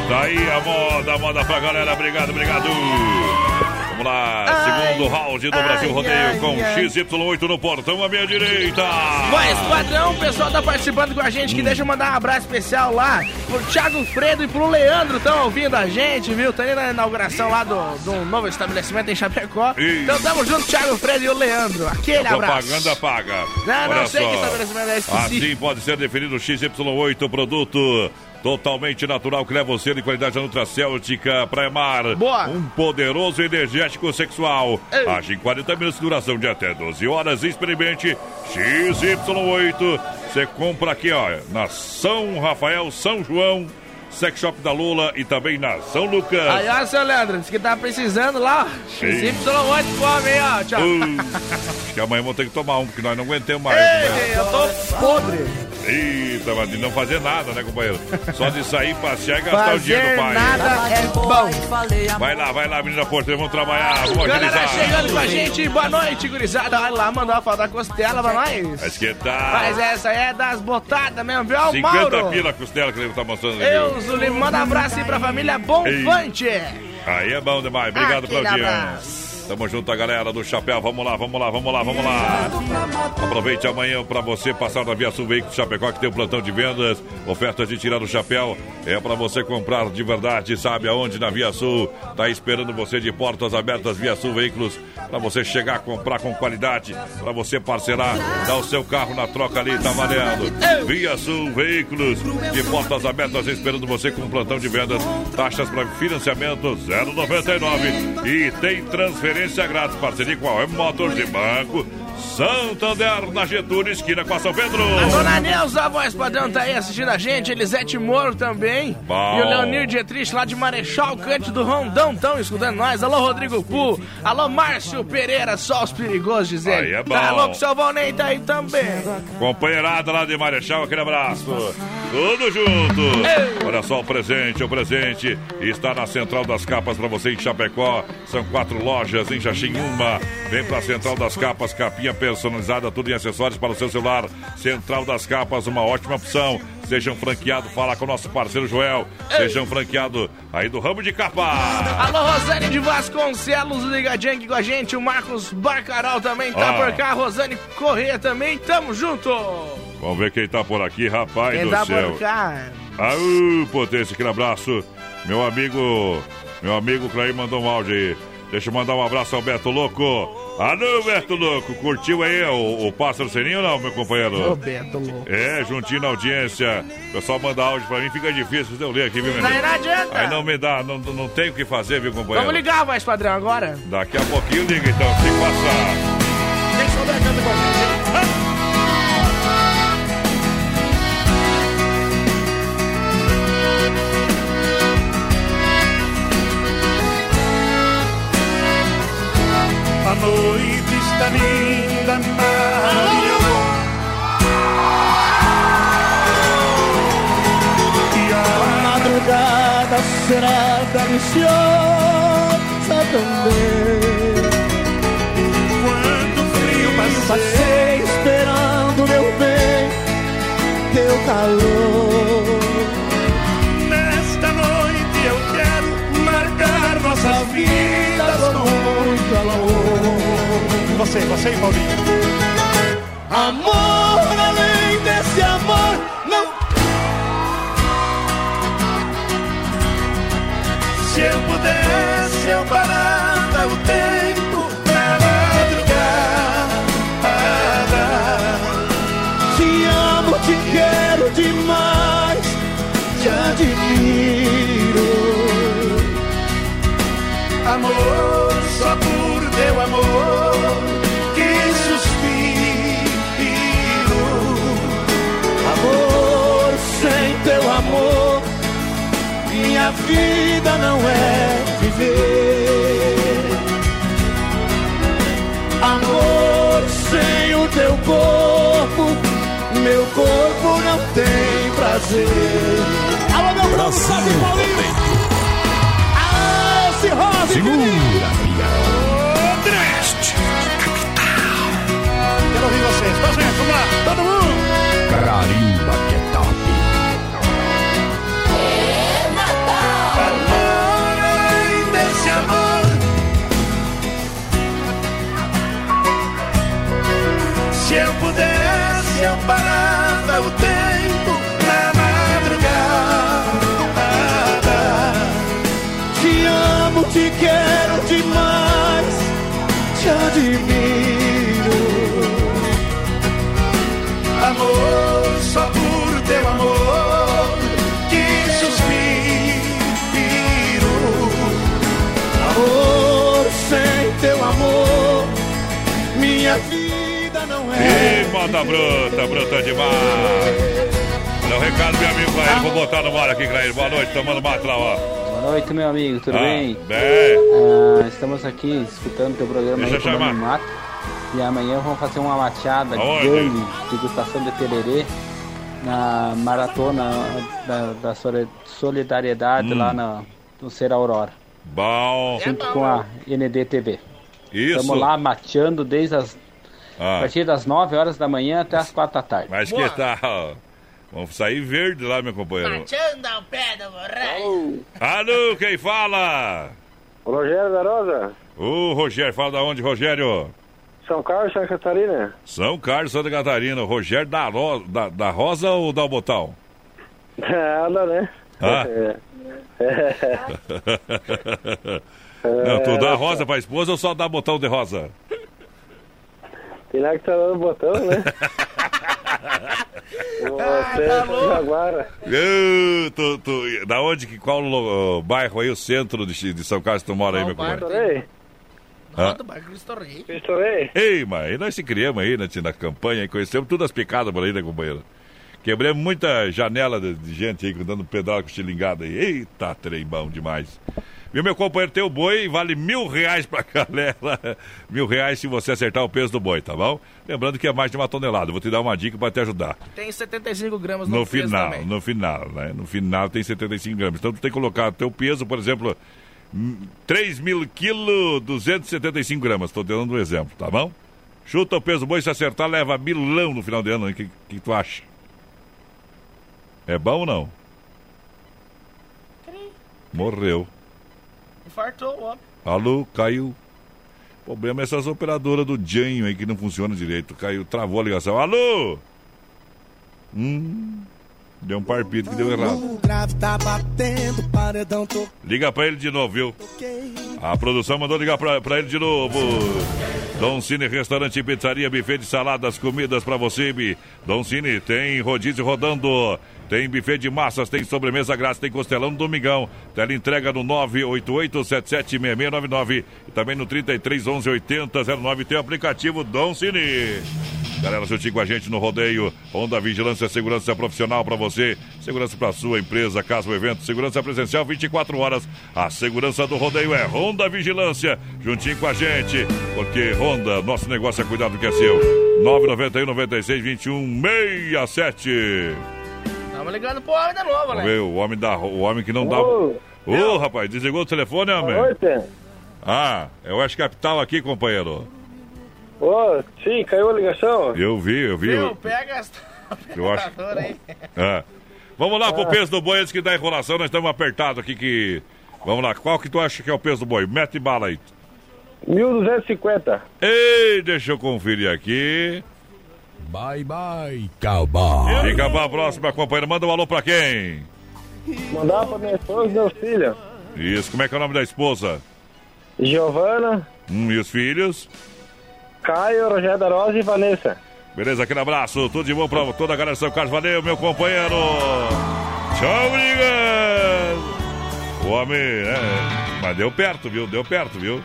Speaker 3: Tá aí a moda, a moda pra galera. Obrigado, obrigado. Vamos lá, segundo round do Brasil Rodeio
Speaker 5: ai,
Speaker 3: com
Speaker 5: ai.
Speaker 3: XY8 no portão à minha direita.
Speaker 5: Mas, padrão, o pessoal tá participando com a gente, que deixa eu mandar um abraço especial lá pro Thiago Fredo e pro Leandro, estão ouvindo a gente, viu? Tá aí na inauguração lá do, do novo estabelecimento em Chapecó. Então tamo junto, Thiago Fredo e o Leandro. Aquele
Speaker 3: A
Speaker 5: abraço.
Speaker 3: propaganda paga.
Speaker 5: Não, não sei
Speaker 3: só.
Speaker 5: que estabelecimento é esse.
Speaker 3: Assim pode ser definido o XY8, produto totalmente natural que leva você de qualidade da Nutracêutica Praia Mar.
Speaker 5: Boa.
Speaker 3: Um poderoso energético sexual. Age em 40 minutos de duração de até 12 horas. Experimente XY8. Você compra aqui, ó, na São Rafael, São João, Sex Shop da Lula e também na São Lucas.
Speaker 5: Aí, ó, seu Leandro, disse que tá precisando lá, ó.
Speaker 3: Ei.
Speaker 5: XY8 come aí, ó. Tchau.
Speaker 3: Uh, acho que amanhã vamos ter que tomar um, porque nós não aguentamos mais. né?
Speaker 5: Ei, eu tô podre.
Speaker 3: Eita, mas de não fazer nada, né, companheiro? Só de sair, passear e gastar o dinheiro do pai.
Speaker 5: nada é bom.
Speaker 3: Vai lá, vai lá, menina porteira, vamos trabalhar, vamos
Speaker 5: Galera
Speaker 3: agilizar.
Speaker 5: chegando com a gente, boa noite, gurizada. Olha lá, mandou a foto da costela pra nós.
Speaker 3: Vai esquentar.
Speaker 5: Mas essa aí é das botadas mesmo, viu? Ó, o
Speaker 3: 50
Speaker 5: Mauro.
Speaker 3: pila a costela que ele tá mostrando aqui.
Speaker 5: Eu, Zulim, manda um abraço aí pra família Bonfante.
Speaker 3: Aí é bom demais. Obrigado,
Speaker 5: Aquele
Speaker 3: Claudinho.
Speaker 5: abraço.
Speaker 3: Tamo junto, a galera do Chapéu. Vamos lá, vamos lá, vamos lá, vamos lá. Aproveite amanhã para você passar na Via Sul Veículos Chapecó, que tem um plantão de vendas. Ofertas de tirar o chapéu. É para você comprar de verdade, sabe aonde? Na Via Sul. Tá esperando você de portas abertas Via Sul Veículos. Para você chegar, comprar com qualidade. Para você parcelar, dar o seu carro na troca ali, tá valendo. Via Sul Veículos. De portas abertas esperando você com um plantão de vendas. Taxas para financiamento 0,99. E tem transferência grátis. Parceria com a Web Motors de Banco. Santander, na Getúlio, esquina com a São Pedro.
Speaker 5: A dona Neuza, a voz padrão, tá aí assistindo a gente. Elisete Moro também.
Speaker 3: Bom.
Speaker 5: E o Leonir Dietrich, lá de Marechal Cândido Rondão, tão escutando nós. Alô, Rodrigo Pu. Alô, Márcio Pereira, só os perigosos, dizer.
Speaker 3: Aí é bom.
Speaker 5: Tá louco, seu Valnei tá aí também.
Speaker 3: Companheirada lá de Marechal, aquele abraço. Tudo junto. Olha só o presente, o presente está na Central das Capas para você em Chapecó. São quatro lojas em Jaxim, uma. Vem pra Central das Capas, capinha personalizada, tudo em acessórios para o seu celular. Central das Capas, uma ótima opção. Sejam franqueado, fala com o nosso parceiro Joel. Sejam franqueado aí do ramo de capa.
Speaker 5: Alô, Rosane de Vasconcelos, ligadinha aqui com a gente. O Marcos Barcaral também tá
Speaker 3: Ah.
Speaker 5: por cá. Rosane Corrêa também, tamo junto.
Speaker 3: Vamos ver quem tá por aqui, rapaz
Speaker 5: Quem
Speaker 3: do
Speaker 5: tá
Speaker 3: céu.
Speaker 5: por cá?
Speaker 3: Aú, potência, aquele abraço. Meu amigo, meu amigo Clay mandou um áudio aí. Deixa eu mandar um abraço ao Beto Louco. Alô, Beto Louco, curtiu aí o, o Pássaro Seninho ou não, meu companheiro?
Speaker 5: Ô, Beto louco.
Speaker 3: É, juntinho na audiência. O pessoal manda áudio pra mim, fica difícil de eu ler aqui, viu, meu
Speaker 5: Não,
Speaker 3: amigo?
Speaker 5: não adianta.
Speaker 3: Aí não me dá, não, não tem o que fazer, viu, companheiro?
Speaker 5: Vamos ligar, voz padrão, agora.
Speaker 3: Daqui a pouquinho liga, então, sem passar.
Speaker 5: Quem souber canta com a gente,
Speaker 11: noite está linda, Maria. E a madrugada será deliciosa também. Quando o frio passei esperando meu bem, teu calor. Você, você e Paulinho. Amor além desse amor, não. Se eu pudesse, eu parava o tempo na madrugada. Te amo, te quero demais, te admiro. Amor, só por teu amor minha vida não é viver. Amor, sem o teu corpo, meu corpo não tem prazer. Alô, meu
Speaker 4: Brasil
Speaker 11: Brasil, Paulinho! Ah, esse Rose!
Speaker 4: Segura,
Speaker 11: Oeste, capital. Quero ouvir vocês. Tá certo, vamos lá. Todo mundo.
Speaker 4: Carimba que
Speaker 11: te quero demais, te admiro. Amor, só por teu amor que suspiro. Amor, sem teu amor, minha vida não é.
Speaker 3: Ih, moda bruta, bruta demais. Olha o recado, meu amigo Clair. Vou botar no ar aqui, Clair. Boa noite, tomando mate lá, ó.
Speaker 37: Boa noite, meu amigo, tudo
Speaker 3: Ah,
Speaker 37: bem?
Speaker 3: bem.
Speaker 37: Ah, estamos aqui escutando teu programa
Speaker 3: Deixa
Speaker 37: aí tomando. E amanhã vamos fazer uma mateada
Speaker 3: Aonde?
Speaker 37: grande, degustação de tererê, na maratona da, da soli- solidariedade
Speaker 3: Hum.
Speaker 37: lá na, no Ser Aurora.
Speaker 3: Bom.
Speaker 37: Junto com a NDTV.
Speaker 3: Isso.
Speaker 37: Estamos lá mateando desde as.
Speaker 3: Ah.
Speaker 37: A partir das 9 horas da manhã até as 4 da tarde.
Speaker 3: Mas que tal? Vamos sair verde lá, meu companheiro.
Speaker 5: Machando ao pé do borracho.
Speaker 3: Alô, quem fala?
Speaker 38: Rogério da Rosa,
Speaker 3: Ô, Rogério, fala da onde, Rogério?
Speaker 38: São Carlos, Santa Catarina.
Speaker 3: São Carlos, Santa Catarina. Rogério da, Ro... da, da Rosa ou da Botão?
Speaker 38: Nada, né?
Speaker 3: Ah.
Speaker 38: É.
Speaker 3: Não, tu dá rosa pra esposa ou só dá botão de rosa?
Speaker 38: Tem lá que tá dando botão, né? É Jaguara.
Speaker 3: Ô, tu, tu- da onde, que, qual bairro aí, o centro de, de São Carlos tu mora aí, meu companheiro?
Speaker 38: Torei.
Speaker 3: Ah.
Speaker 5: do bairro Cristo Rei.
Speaker 38: Cristo Rei?
Speaker 3: Ei, mas nós se criamos aí, né, na campanha, e conhecemos todas as picadas por aí, né, companheiro? Quebramos muita janela de, de gente aí, dando pedal com estilingada aí. Eita, trem bom demais. Viu, meu companheiro, teu boi vale mil reais pra galera. Mil reais se você acertar o peso do boi, tá bom? Lembrando que é mais de uma tonelada. Vou te dar uma dica pra te ajudar.
Speaker 5: Tem 75 gramas no,
Speaker 3: No
Speaker 5: peso
Speaker 3: final, no final, né? No final tem 75 gramas. Então tu tem que colocar teu peso, por exemplo, hum, 3 mil quilos, 275 gramas. Tô dando um exemplo, tá bom? Chuta o peso do boi, se acertar, leva milão no final de ano. O que, que tu acha? É bom ou não? Morreu.
Speaker 5: Infartou o homem.
Speaker 3: Alô, caiu. O problema é essas operadoras do Janho aí que não funcionam direito. Caiu, travou a ligação. Alô? Hum. Deu um parpito que deu errado.
Speaker 30: Tá
Speaker 3: Liga pra ele de novo, viu? A produção mandou ligar pra, pra ele de novo. Dom Cine Restaurante e Pizzaria, buffet de saladas, comidas pra você, Bi. Dom Cine tem rodízio rodando. Tem buffet de massas, tem sobremesa grátis, tem costelão no domingão. Tela entrega no 988-776699 e também no 3311-8009. Tem o aplicativo Dom Cine. Galera, juntinho com a gente no rodeio. Honda Vigilância Segurança Profissional para você. Segurança para sua empresa, casa ou evento. Segurança presencial 24 horas. A segurança do rodeio é Honda Vigilância. Juntinho com a gente. Porque Honda, nosso negócio é cuidar do que é seu. 991 96 21 67.
Speaker 5: Tamo ligando pro homem de novo,
Speaker 3: Vamos
Speaker 5: né?
Speaker 3: ver, o homem, da, o homem que não dá.
Speaker 38: Ô.
Speaker 3: Rapaz, desligou o telefone, homem?
Speaker 38: Boa noite.
Speaker 3: Ah, é o Oeste Capital aqui, companheiro.
Speaker 38: Ô, sim, caiu a ligação?
Speaker 3: Eu vi, eu vi.
Speaker 5: Viu?
Speaker 3: Eu,
Speaker 5: Pega essa
Speaker 3: eu acho.
Speaker 5: aí.
Speaker 3: Ah. Vamos lá pro peso do boi antes que dá enrolação, nós estamos apertados aqui que. Vamos lá, qual que tu acha que é o peso do boi? Mete bala aí.
Speaker 38: 1250.
Speaker 3: Ei, deixa eu conferir aqui.
Speaker 15: Bye, bye, cowboy.
Speaker 3: Fica pra próxima, companheiro. Manda um alô pra quem?
Speaker 38: Mandar pra minha esposa e meus filhos.
Speaker 3: Isso, como é que é o nome da esposa?
Speaker 38: Giovana,
Speaker 3: Hum, e os filhos?
Speaker 38: Caio, Rogério da Rosa e Vanessa.
Speaker 3: Beleza, aquele abraço, tudo de bom pra toda a galera de São Carlos. Valeu, meu companheiro. Tchau, obrigado. O homem, é, mas deu perto, viu? Deu perto, viu?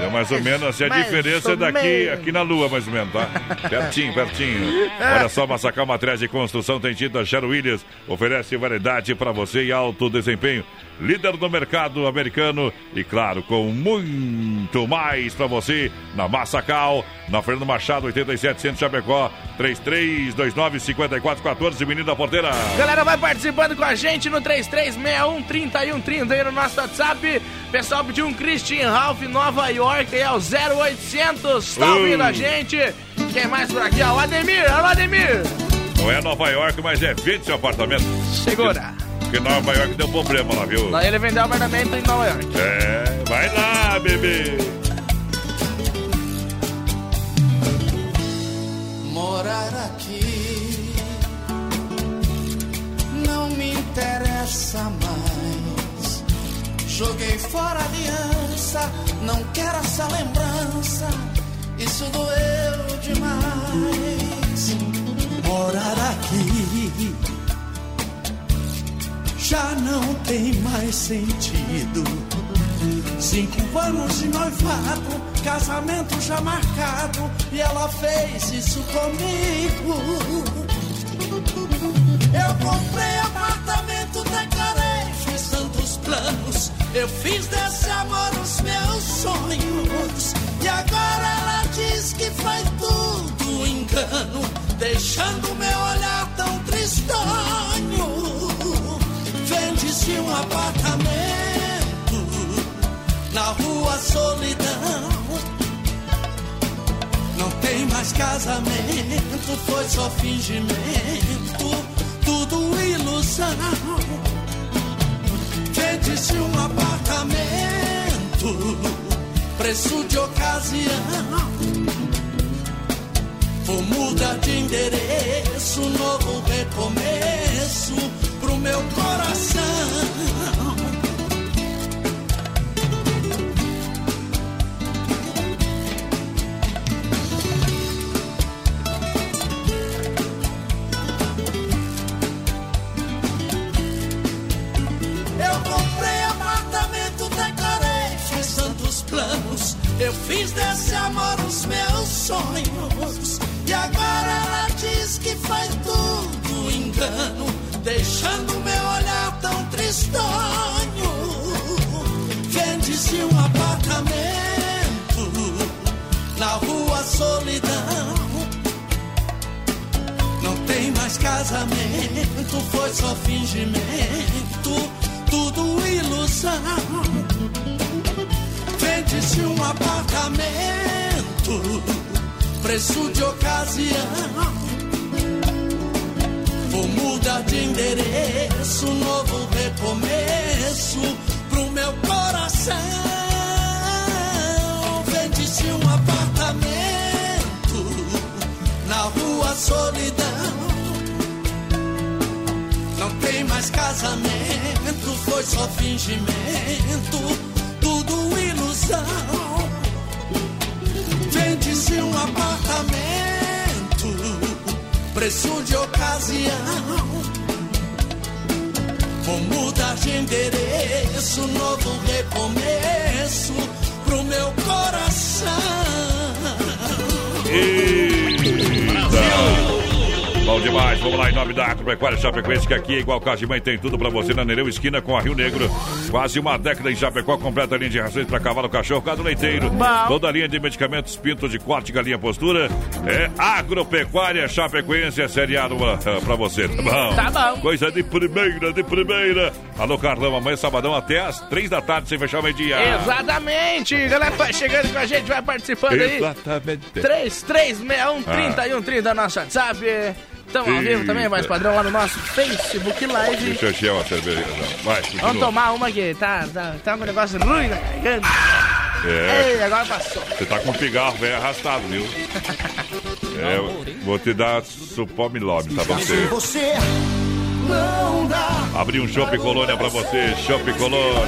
Speaker 3: Deu mais ou menos assim a
Speaker 5: mais
Speaker 3: diferença
Speaker 5: ou
Speaker 3: daqui, aqui na lua, mais ou menos, tá? Pertinho, pertinho. Olha só, Massacal Materiais de Construção tem tinta Sher Williams. Oferece variedade para você e alto desempenho. Líder do mercado americano e, claro, com muito mais para você na Massacal, na Fernando Machado, 87 Centro Chapecó, 3329-5414, Menino da Porteira.
Speaker 5: Galera, vai participando com a gente no 3361-3130 aí no nosso WhatsApp. Pessoal pediu um Christian Ralph Nova York aí, é o 0800. Tá
Speaker 3: Uh.
Speaker 5: ouvindo a gente? Quem mais por aqui? Ó, o Ademir. Alô, Ademir.
Speaker 3: Não é Nova York, mas é vende seu apartamento.
Speaker 5: Segura.
Speaker 3: Porque Nova York deu problema lá, viu?
Speaker 5: Lá ele vendeu apartamento em Nova York.
Speaker 3: É, vai lá, bebê.
Speaker 30: morar aqui não me interessa mais. Joguei fora a aliança, não quero essa lembrança. Isso doeu demais. Morar aqui já não tem mais sentido. Cinco anos de noivado, casamento já marcado, e ela fez isso comigo. Eu comprei apartamento, declarei, fiz tantos planos, eu fiz desse amor os meus sonhos. E agora ela diz que foi tudo engano, deixando meu olhar tão tristonho. Vende-se um apartamento na rua Solidão. Não tem mais casamento, foi só fingimento, tudo ilusão. Vende-se um apartamento, preço de ocasião. Vou mudar de endereço, novo recomeço pro meu coração. Eu fiz tantos planos, eu fiz sonhos. E agora ela diz que faz tudo engano, deixando meu olhar tão tristonho. Vende-se um apartamento na rua Solidão. Não tem mais casamento, foi só fingimento, tudo ilusão. Vende-se um apartamento, preço de ocasião. Vou mudar de endereço, novo recomeço pro meu coração. Vende-se um apartamento na rua Solidão. Não tem mais casamento, foi só fingimento, tudo ilusão. Vende-se um apartamento, preço de ocasião. Vou mudar de endereço, novo recomeço pro meu
Speaker 3: Eita. Bom demais, vamos lá em nome da Agropecuária Chapecoense, que aqui igual casa de mãe, tem tudo pra você na Nereu Esquina com a Rio Negro. Quase uma década em Chapecó, completa linha de rações pra cavalo, cachorro, gado leiteiro. Toda a linha de medicamentos, pinto de corte, galinha postura. É Agropecuária Chapecoense, é seriado pra, pra você, tá bom?
Speaker 5: Tá bom.
Speaker 3: Coisa de primeira, de primeira. Alô, Carlão, amanhã sabadão até às três da tarde, sem fechar o meio-dia.
Speaker 5: Exatamente! Galera, vai chegando com a gente, vai participando aí.
Speaker 3: Exatamente.
Speaker 5: 3361 3130 nosso WhatsApp. Estamos ao vivo também, mais padrão, lá no nosso Facebook Live.
Speaker 3: Deixa eu encher uma cerveja. não. Vai, continua.
Speaker 5: Vamos tomar uma que tá, tá, tá um negócio ruim na garganta.
Speaker 3: É.
Speaker 5: Ei, agora passou.
Speaker 3: Você tá com um pigarro velho arrastado, viu? É, vou te dar supome lobby, tá você?
Speaker 30: Você não dá.
Speaker 3: Abri um Shopping Colônia pra você, Shopping Colônia.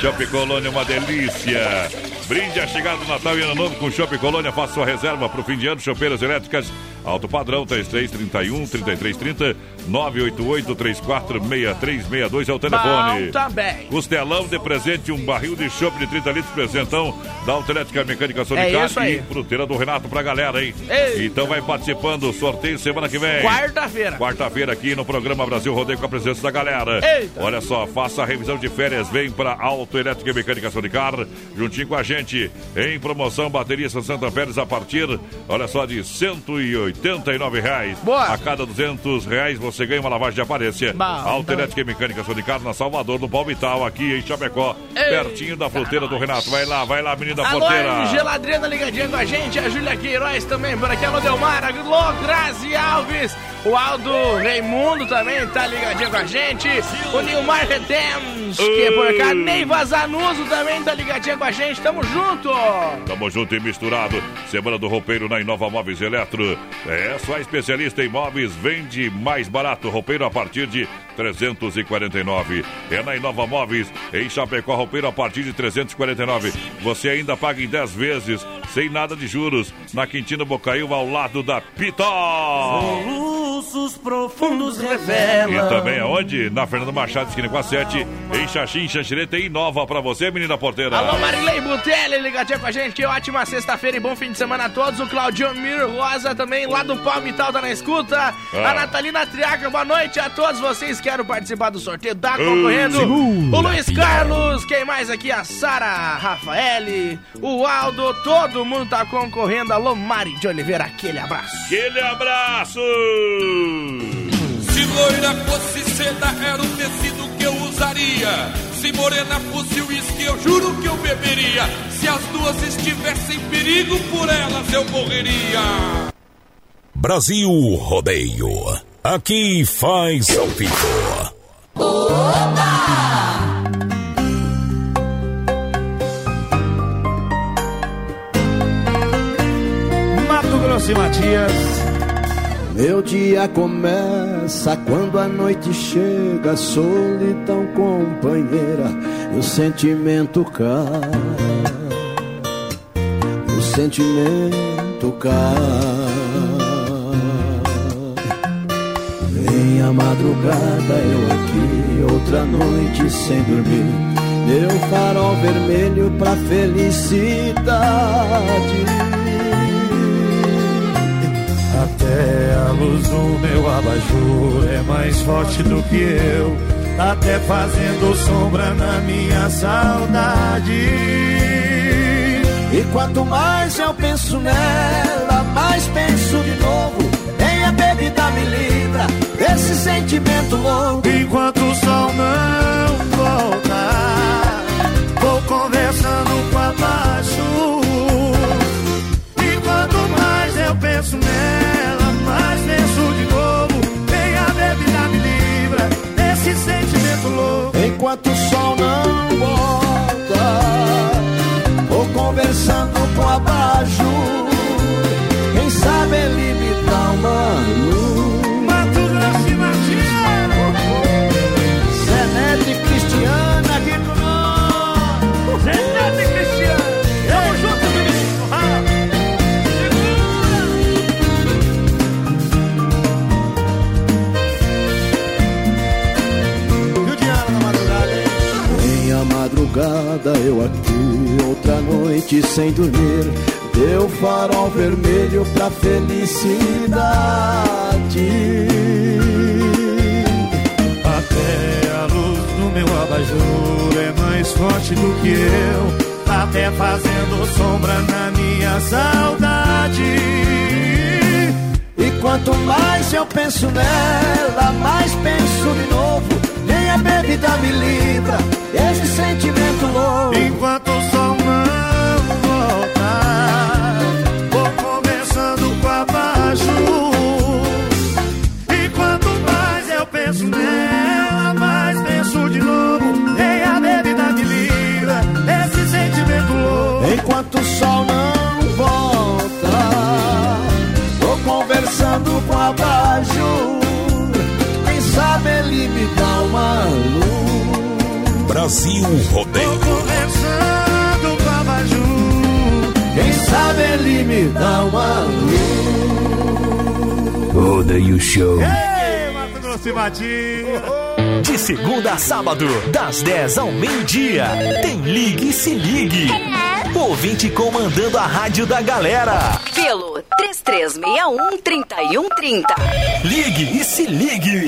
Speaker 3: Shopping Colônia, uma delícia. Brinde a chegada do Natal e Ano Novo com Shopping Colônia. Faça sua reserva pro fim de ano. Chopeiras elétricas, alto padrão, 3331 3330 988 346362 é o telefone.
Speaker 5: Bom também.
Speaker 3: Costelão de presente, um barril de chopp de 30 litros, presentão da Autoelétrica Mecânica Sonicar
Speaker 5: É
Speaker 3: e fruteira do Renato pra galera, hein?
Speaker 5: Ei.
Speaker 3: Então vai participando, sorteio semana que vem.
Speaker 5: Quarta-feira.
Speaker 3: Quarta-feira aqui no programa Brasil Rodeio com a presença da galera.
Speaker 5: Eita.
Speaker 3: Olha só, faça a revisão de férias, vem pra Autoelétrica e Mecânica Sonicar, juntinho com a gente, em promoção, bateria Santa Pérez a partir, olha só, de 189 reais.
Speaker 5: Boa.
Speaker 3: A cada 200 reais você ganha uma lavagem de aparência.
Speaker 5: Bom,
Speaker 3: Autoelétrica e Mecânica Sonicar na Salvador, no Palmital, aqui em Chapecó,
Speaker 5: Ei.
Speaker 3: pertinho da fruteira do Renato. Vai lá, vai lá, menina
Speaker 5: Alô,
Speaker 3: porteira.
Speaker 5: Geladrina ligadinha com a gente, a Júlia Queiroz também por aqui, alô Delmar, alô Grazi Alves, o Aldo Raimundo também tá ligadinho com a gente, o Nilmar Redems, que é por cá, Neiva Zanuso também tá ligadinho com a gente, tamo junto!
Speaker 3: Tamo junto e misturado. Semana do roupeiro na Inova Móveis Eletro. É só especialista em móveis, vende mais barato. Roupeiro a partir de 349. É na Inova Móveis, em Chapecó, roupeiro a partir de 349. Você ainda paga em 10 vezes, sem nada de juros, na Quintino Bocaiúva, ao lado da Pitol.
Speaker 30: Soluços profundos
Speaker 3: E
Speaker 30: revelam.
Speaker 3: também aonde? Na Fernando Machado, esquina com a 7, em Xaxim, Xanxerê, tem Inova pra você, menina porteira.
Speaker 5: Alô Marilei Butelli, ligadinha com a gente, que ótima sexta-feira e bom fim de semana a todos, o Claudio Mir Rosa também, lá do Palmital tá na escuta,
Speaker 3: Ah.
Speaker 5: a Natalina Triaca, boa noite a todos vocês, quero participar do sorteio, tá
Speaker 3: Ei,
Speaker 5: concorrendo,
Speaker 3: segura,
Speaker 5: o Luiz. Carlos, quem mais aqui? A Sara Rafael, o Aldo, todo mundo tá concorrendo, alô Mari de Oliveira, aquele abraço.
Speaker 3: Aquele abraço!
Speaker 39: Se loira fosse seda, era o tecido que eu usaria. Se morena fosse uísque, eu juro que eu beberia. Se as duas estivessem em perigo, por elas eu morreria.
Speaker 29: Brasil Rodeio. Aqui faz ao vivo.
Speaker 25: Mato Grosso e Matias.
Speaker 40: Meu dia começa quando a noite chega, solidão companheira, e o sentimento cai. O sentimento cai. minha madrugada, eu aqui, outra noite sem dormir. Meu farol vermelho pra felicidade. Até a luz do meu abajur é mais forte do que eu, até fazendo sombra na minha saudade.
Speaker 11: E quanto mais eu penso nela, mais penso de novo nem a bebida me livra desse sentimento louco.
Speaker 40: Enquanto o sol não volta, vou conversando com a baixo. E quanto mais eu penso nela, mais penso de novo. Nem a bebida me livra desse sentimento louco.
Speaker 11: Enquanto o sol não volta, vou conversando com a baixo. Quem sabe ele me dá uma luz. Aqui, outra noite sem dormir. Deu farol vermelho pra felicidade.
Speaker 40: Até a luz do meu abajur é mais forte do que eu. Até fazendo sombra na minha saudade.
Speaker 11: E quanto mais eu penso nela, mais penso de novo. Bebida me livra desse sentimento louco.
Speaker 40: Enquanto o sol
Speaker 29: Brasil Rodeio.
Speaker 40: Conversando com a baixo.
Speaker 11: Quem sabe ele me dá uma luz.
Speaker 26: Rodeio Show.
Speaker 40: Ei, Mato Grosso e Matias.
Speaker 41: De segunda a sábado, das 10 ao meio-dia, tem Ligue e Se Ligue. Ouvinte comandando a rádio da galera.
Speaker 42: Pelo 3361-3130.
Speaker 41: Ligue e Se Ligue.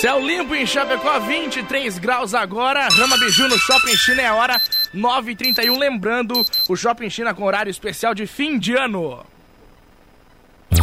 Speaker 5: Céu limpo em Chapecó, 23 graus agora. Rama Biju no Shopping China é hora 9h31. Lembrando, o Shopping China com horário especial de fim de ano.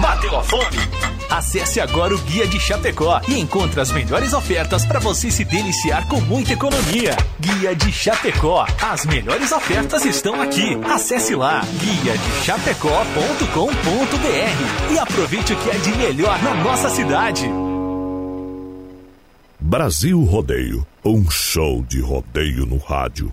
Speaker 41: Bateu a fome? Acesse agora o Guia de Chapecó e encontre as melhores ofertas para você se deliciar com muita economia. Guia de Chapecó. As melhores ofertas estão aqui. Acesse lá guia de chapecó.com.br e aproveite o que é de melhor na nossa cidade.
Speaker 2: Brasil Rodeio, um show de rodeio no rádio.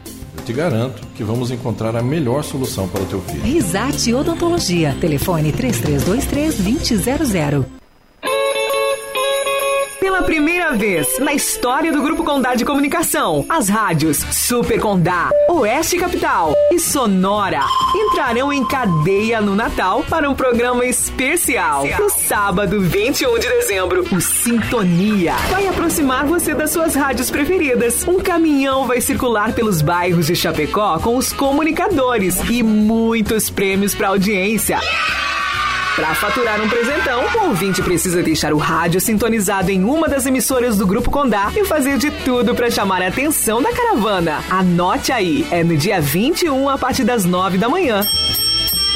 Speaker 33: Eu te garanto que vamos encontrar a melhor solução para o teu filho.
Speaker 43: Risate Odontologia. Telefone 3323-2000.
Speaker 22: Pela primeira vez na história do Grupo Condá de Comunicação, as rádios Super Condá, Oeste Capital e Sonora entrarão em cadeia no Natal para um programa especial. No sábado, 21 de dezembro, o Sintonia vai aproximar você das suas rádios preferidas. Um caminhão vai circular pelos bairros de Chapecó com os comunicadores e muitos prêmios para audiência. Para faturar um presentão, o ouvinte precisa deixar o rádio sintonizado em uma das emissoras do Grupo Condá e fazer de tudo para chamar a atenção da caravana. Anote aí, é no dia 21 a partir das 9 da manhã.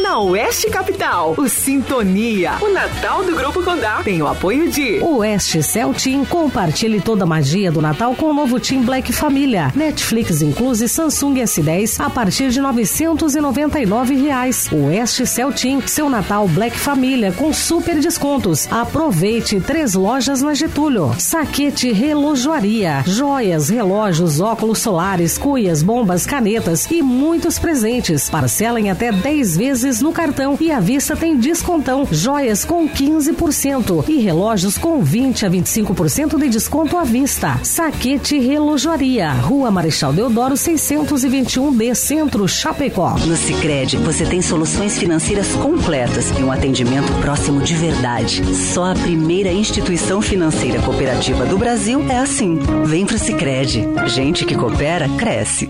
Speaker 22: Na Oeste Capital, o Sintonia, o Natal do Grupo Condá, tem o apoio de
Speaker 43: Oeste Cell Team. Compartilhe toda a magia do Natal com o novo Team Black Família. Netflix incluse Samsung S10 a partir de 999 reais. Oeste Cell Team, seu Natal Black Família com super descontos. Aproveite três lojas na Getúlio. Saquete Relojoaria, joias, relógios, óculos solares, cuias, bombas, canetas e muitos presentes. Parcela em até 10 vezes no cartão e à vista tem descontão. Joias com 15% e relógios com 20 a 25% de desconto à vista. Saquete Relojoaria, Rua Marechal Deodoro 621B, Centro Chapecó.
Speaker 44: No Sicredi você tem soluções financeiras completas e um atendimento próximo de verdade. Só a primeira instituição financeira cooperativa do Brasil é assim. Vem pro Sicredi. Gente que coopera cresce.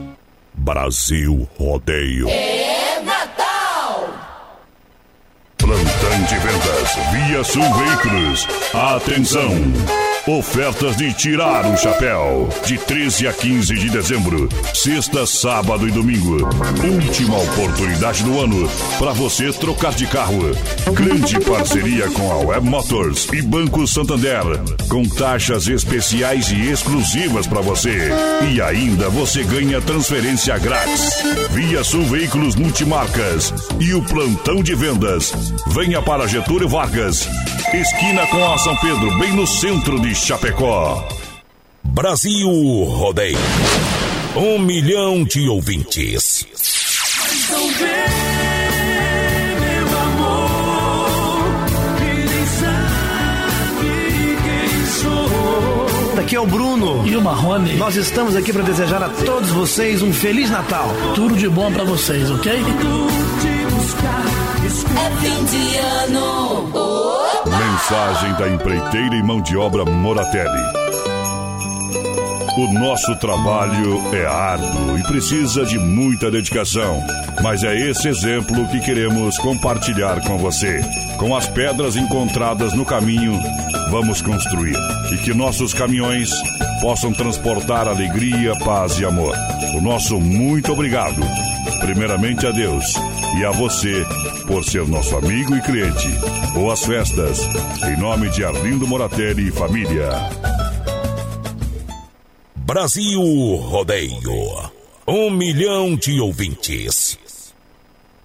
Speaker 3: Brasil Rodeio.
Speaker 27: É
Speaker 3: De vendas Via Sul Veículos. Atenção! Ofertas de tirar o chapéu. De 13 a 15 de dezembro. Sexta, sábado e domingo. Última oportunidade do ano para você trocar de carro. Grande parceria com a Web Motors e Banco Santander. Com taxas especiais e exclusivas para você. E ainda você ganha transferência grátis. Via Sul Veículos Multimarcas. E o plantão de vendas. Venha para Getúlio Vargas. Esquina com a São Pedro, bem no centro de Chapecó.
Speaker 29: Brasil Rodeio. Um milhão de ouvintes.
Speaker 25: Então vem, meu amor, ele sabe quem sou.
Speaker 6: Aqui é o Bruno e o Marrone. Nós estamos aqui para desejar a todos vocês um Feliz Natal. Tudo de bom para vocês, ok?
Speaker 27: É fim de ano. Opa!
Speaker 3: Mensagem da empreiteira e mão de obra Moratelli. O nosso trabalho é árduo e precisa de muita dedicação, mas é esse exemplo que queremos compartilhar com você. Com as pedras encontradas no caminho, vamos construir e que nossos caminhões possam transportar alegria, paz e amor. O nosso muito obrigado, primeiramente a Deus e a você por ser nosso amigo e cliente. Boas festas, em nome de Arlindo Moratelli e família.
Speaker 29: Brasil Rodeio. Um milhão de ouvintes.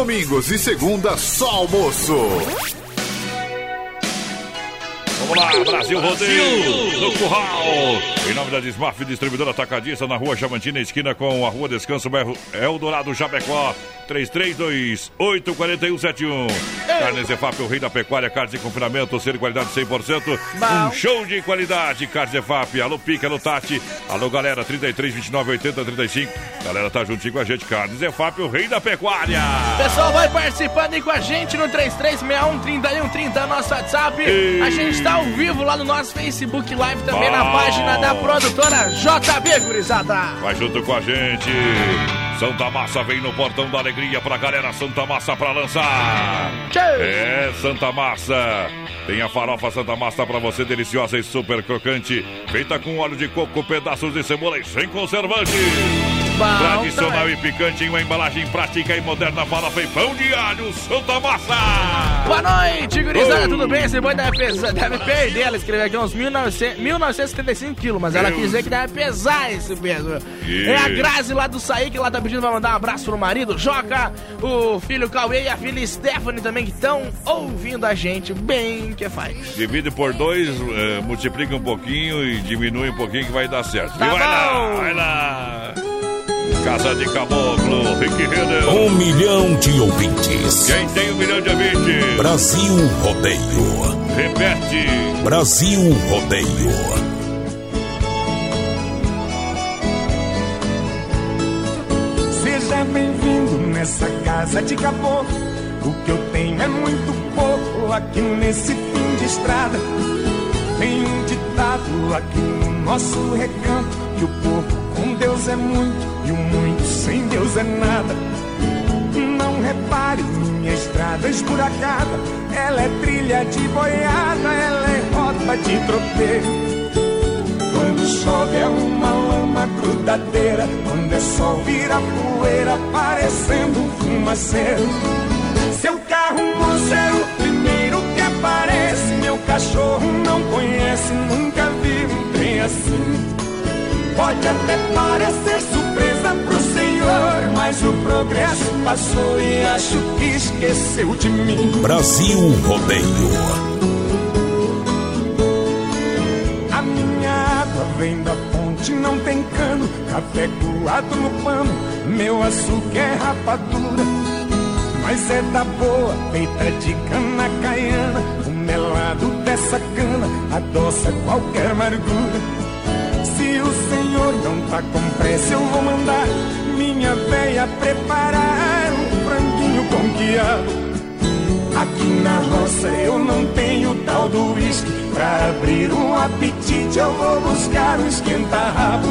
Speaker 45: Domingos e segunda, só almoço.
Speaker 46: Vamos lá,
Speaker 3: Brasil Rodeio, no Curral. Em nome da Desmaf, distribuidora atacadista na rua Chamantina, esquina com a rua Descanso, bairro Eldorado, Chapecó. 3328-4171. Carnes EFAP, o rei da pecuária, carnes de confinamento, ser de qualidade 100%. Um show de qualidade, Carnes EFAP. Alô, Pica, alô, Tati. Alô, galera, 33, 29, 80, 35. Galera, tá juntinho com a gente. Carnes EFAP, o rei da pecuária.
Speaker 5: Pessoal, vai participando aí com a gente no 3361-3130, nosso WhatsApp.
Speaker 3: E-
Speaker 5: A gente tá ao vivo lá no nosso Facebook Live, também na
Speaker 3: Bom.
Speaker 5: página da produtora JB, gurizada.
Speaker 3: Vai junto com a gente. Santa Massa vem no portão da alegria pra galera Santa Massa pra lançar. É Santa Massa. Tem a farofa Santa Massa pra você, deliciosa e super crocante. Feita com óleo de coco, pedaços de cebola e sem conservante.
Speaker 5: Bom
Speaker 3: Tradicional
Speaker 5: também.
Speaker 3: e picante em uma embalagem prática e moderna farofa e pão de alho Santa Massa.
Speaker 5: Boa noite, gurizada,
Speaker 3: Oh.
Speaker 5: tudo bem? Esse boi deve, pesar, deve perder. Ela escreveu aqui uns 1900, 1975 quilos, mas ela
Speaker 3: Deus.
Speaker 5: quis dizer que deve pesar esse peso.
Speaker 3: Que-
Speaker 5: É a Grazi lá do Saí que ela tá pedindo pra mandar um abraço pro marido, Joca, o filho Cauê e a filha Stephanie também que estão ouvindo a gente bem que faz.
Speaker 3: Divide por dois, eh, multiplica um pouquinho e diminui um pouquinho que vai dar certo.
Speaker 5: Tá
Speaker 3: e vai lá,
Speaker 5: bom.
Speaker 3: vai lá. Casa de Caboclo, Rick Renner.
Speaker 29: Um milhão de ouvintes.
Speaker 3: Quem tem um milhão de ouvintes?
Speaker 29: Brasil Rodeio.
Speaker 3: Repete.
Speaker 29: Brasil Rodeio.
Speaker 30: Seja bem-vindo nessa casa de caboclo. O que eu tenho é muito pouco aqui nesse fim de estrada. Tem um ditado aqui no nosso recanto: Deus é muito e o muito sem Deus é nada. Não repare minha estrada esburacada. Ela é trilha de boiada, ela é rota de tropeiro. Quando chove é uma lama grudadeira Quando é sol vira poeira Parecendo um fumaceiro Seu carro moço é o primeiro que aparece Meu cachorro não conhece Nunca vi um trem assim Pode até parecer surpresa pro senhor Mas o progresso passou e acho que esqueceu de mim
Speaker 29: Brasil Rodeio.
Speaker 30: A minha água vem da fonte, não tem cano. Café coado no pano, meu açúcar é rapadura. Mas é da boa, feita de cana caiana. O melado dessa cana adoça qualquer amargura. Se o senhor não tá com pressa, eu vou mandar minha véia preparar um franguinho com quiabo. Aqui na roça eu não tenho tal do uísque. Pra abrir um apetite eu vou buscar um esquenta-rabo.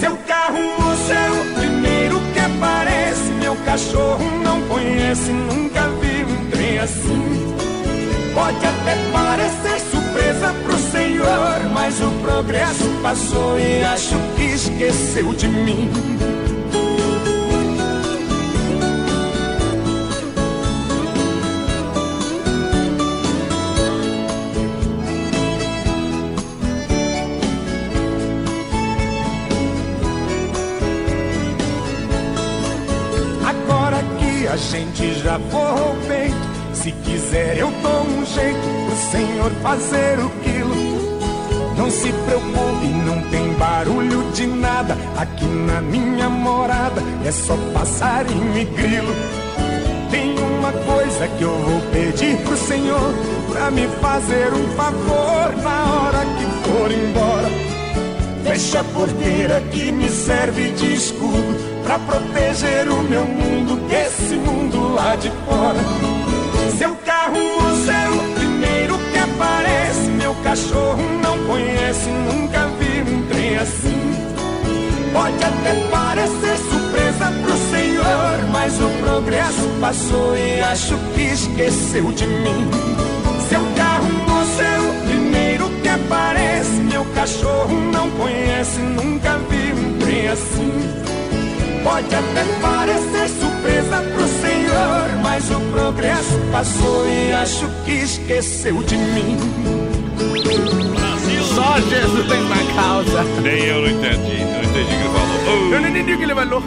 Speaker 30: Seu carro moço é o primeiro que aparece Meu cachorro não conhece, nunca vi um trem assim. Pode até parecer surpresa pro senhor Mas o progresso passou e acho que esqueceu de mim. Agora que a gente já forrou o peito, se quiser eu dou um jeito senhor fazer o quilo. Não se preocupe, não tem barulho de nada. Aqui na minha morada é só passarinho e grilo. Tem uma coisa que eu vou pedir pro senhor pra me fazer um favor na hora que for embora. Fecha a porteira que me serve de escudo Pra proteger o meu mundo desse mundo lá de fora cachorro não conhece, nunca vi um trem assim. Pode até parecer surpresa pro senhor Mas o progresso passou e acho que esqueceu de mim. Seu carro moço é o primeiro que aparece Meu cachorro não conhece, nunca vi um trem assim. Pode até parecer surpresa pro senhor Mas o progresso passou e acho que esqueceu de mim
Speaker 5: Só Jesus tem uma causa.
Speaker 3: Nem eu não entendi. Não entendi o que ele falou.
Speaker 5: Eu não entendi o que ele falou.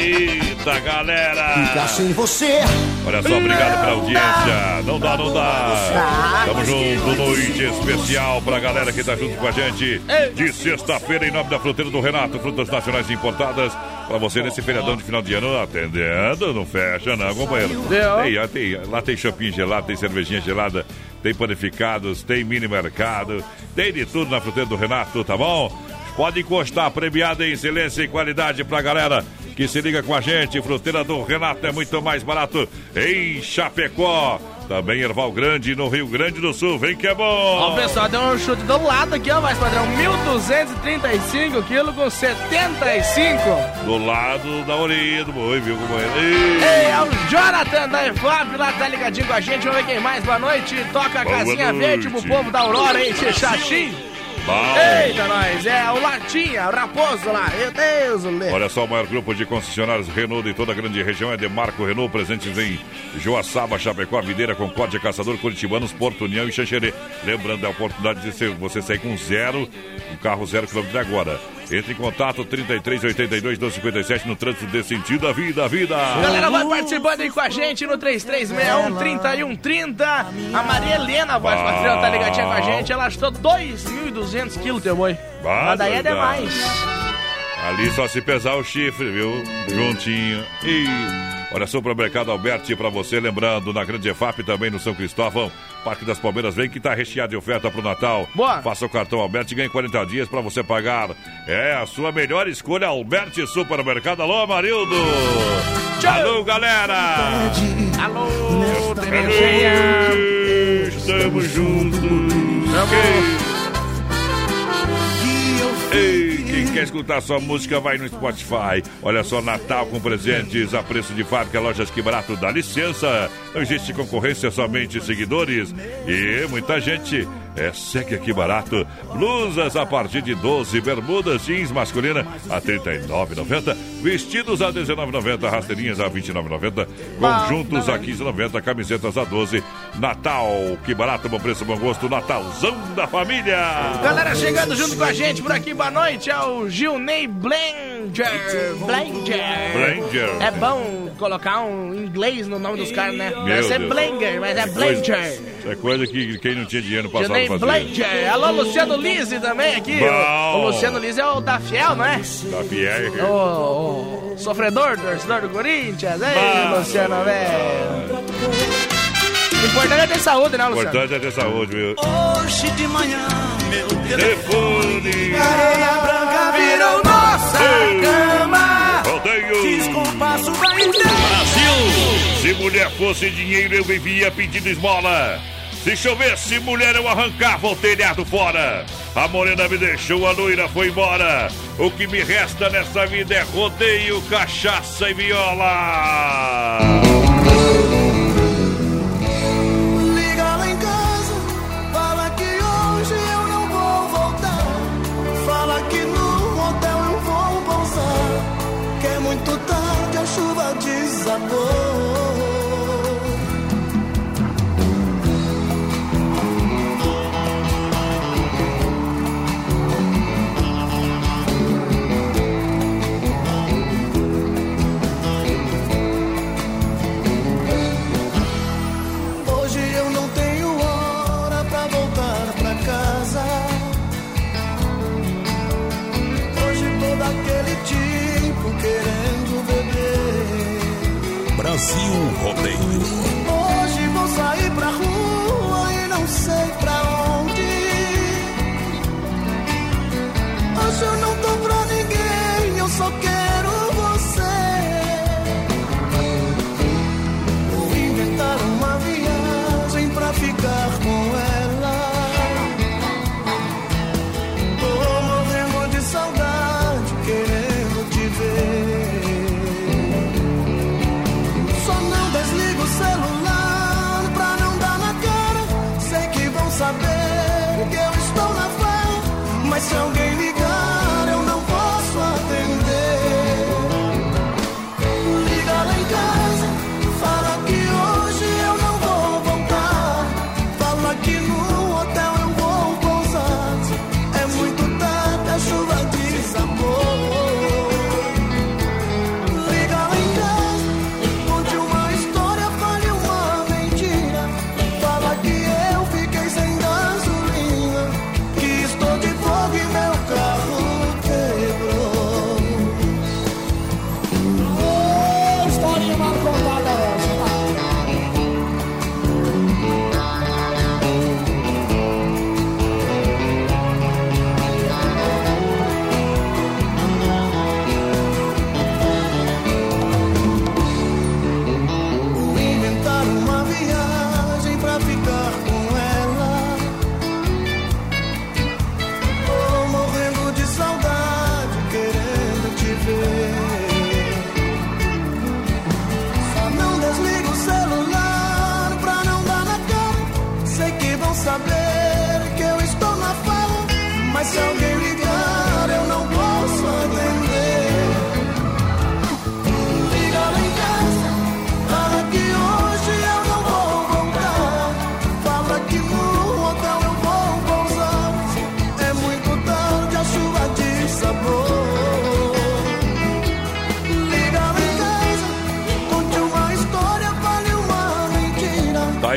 Speaker 3: Eita, galera!
Speaker 40: Ficar sem você.
Speaker 3: Olha só, obrigado pela audiência. Não dá, não dá. Tamo junto, noite especial pra galera que tá junto com a gente. De sexta-feira, em nome da fruteira do Renato, frutas nacionais importadas. Pra você nesse feriadão de final de ano, atendendo, não fecha não, companheiro. Tem, tem, lá tem shopping gelado, tem cervejinha gelada, tem panificados, tem mini mercado, tem de tudo na fruteira do Renato, tá bom? Pode encostar, premiada em excelência e qualidade pra galera que se liga com a gente. Fruteira do Renato é muito mais barato em Chapecó. Também Erval Grande, no Rio Grande do Sul. Vem que é bom!
Speaker 5: Ó, o pessoal deu um chute do lado aqui, ó, mais padrão. 1.235 quilos com 75.
Speaker 3: Do lado da orelha do boi, viu, companheiro?
Speaker 5: Ei, é o Jonathan da EFAP lá, tá ligadinho com a gente. Vamos ver quem mais. Boa noite. Toca a
Speaker 3: Boa
Speaker 5: casinha
Speaker 3: noite.
Speaker 5: verde pro povo da Aurora aí, Xaxim.
Speaker 3: Bom.
Speaker 5: Eita, nós. É o Latinha, o Raposo lá. Meu Deus, o.
Speaker 3: Olha só, o maior grupo de concessionários Renault de toda a grande região é Demarco Renault, presentes em Joaçaba, Chapecó, Videira, Concórdia, Caçador, Curitibanos, Porto União e Xanxerê. Lembrando, é a oportunidade de você sair com zero, um carro zero quilômetro agora. Entre em contato 33 82 257 no trânsito desse sentido da vida, vida.
Speaker 5: Galera, vai participando aí com a gente no 3361 3130. A Maria Helena, a voz
Speaker 3: Bah.
Speaker 5: patriota, tá ligadinha com a gente. Ela achou 2.200 quilos, teu boi. Mas daí é demais.
Speaker 3: Ali só se pesar o chifre, viu? Juntinho. E olha, supermercado Alberti pra você, lembrando, na Grande EFAP também no São Cristóvão, Parque das Palmeiras, vem que tá recheado de oferta pro Natal.
Speaker 5: Boa.
Speaker 3: Faça o cartão Alberti e ganhe 40 dias pra você pagar. É a sua melhor escolha, Alberti Supermercado. Alô, Marildo! Alô, galera!
Speaker 5: Alô, Terezinha.
Speaker 3: Estamos juntos! Ei, quer escutar sua música, vai no Spotify. Olha só, Natal com presentes a preço de fábrica, lojas que barato, dá licença. Não existe concorrência, somente seguidores. E muita gente é segue aqui barato. Blusas a partir de 12, bermudas jeans masculina a R$ 39,90, vestidos a R$ 19,90, rasteirinhas a R$ 29,90, conjuntos a R$ 15,90, camisetas a 12. Natal, que barato, bom preço, bom gosto, Natalzão da família.
Speaker 5: Galera chegando junto com a gente por aqui, boa noite, é o Gilney Blanger. Blanger.
Speaker 3: Blanger.
Speaker 5: É bom colocar um inglês no nome dos caras, né?
Speaker 3: Meu
Speaker 5: Deve ser
Speaker 3: Deus.
Speaker 5: Blanger, mas é Blanger.
Speaker 3: Isso é coisa que quem não tinha dinheiro no passado
Speaker 5: Gilney
Speaker 3: fazia.
Speaker 5: Blanger. Alô, Luciano Lise também aqui. O, o Luciano Lise é o da Fiel, não é?
Speaker 3: Da Fiel.
Speaker 5: O, o sofredor, torcedor do Corinthians. Ei. Luciano, velho. O importante é ter saúde, né,
Speaker 3: O
Speaker 5: Luciano?
Speaker 3: importante é ter saúde, viu?
Speaker 11: Hoje de manhã, meu
Speaker 3: Telefone.
Speaker 11: Areia branca virou nossa cama.
Speaker 3: Se mulher fosse dinheiro, eu vivia pedindo esmola. Se chovesse, mulher, eu arrancava o telhado fora. A morena me deixou, a loira foi embora. O que me resta nessa vida é rodeio, cachaça e viola.
Speaker 11: Liga lá em casa, fala que hoje eu não vou voltar. Fala que no hotel eu vou pousar. Que é muito tarde, a chuva desabou. 消磨被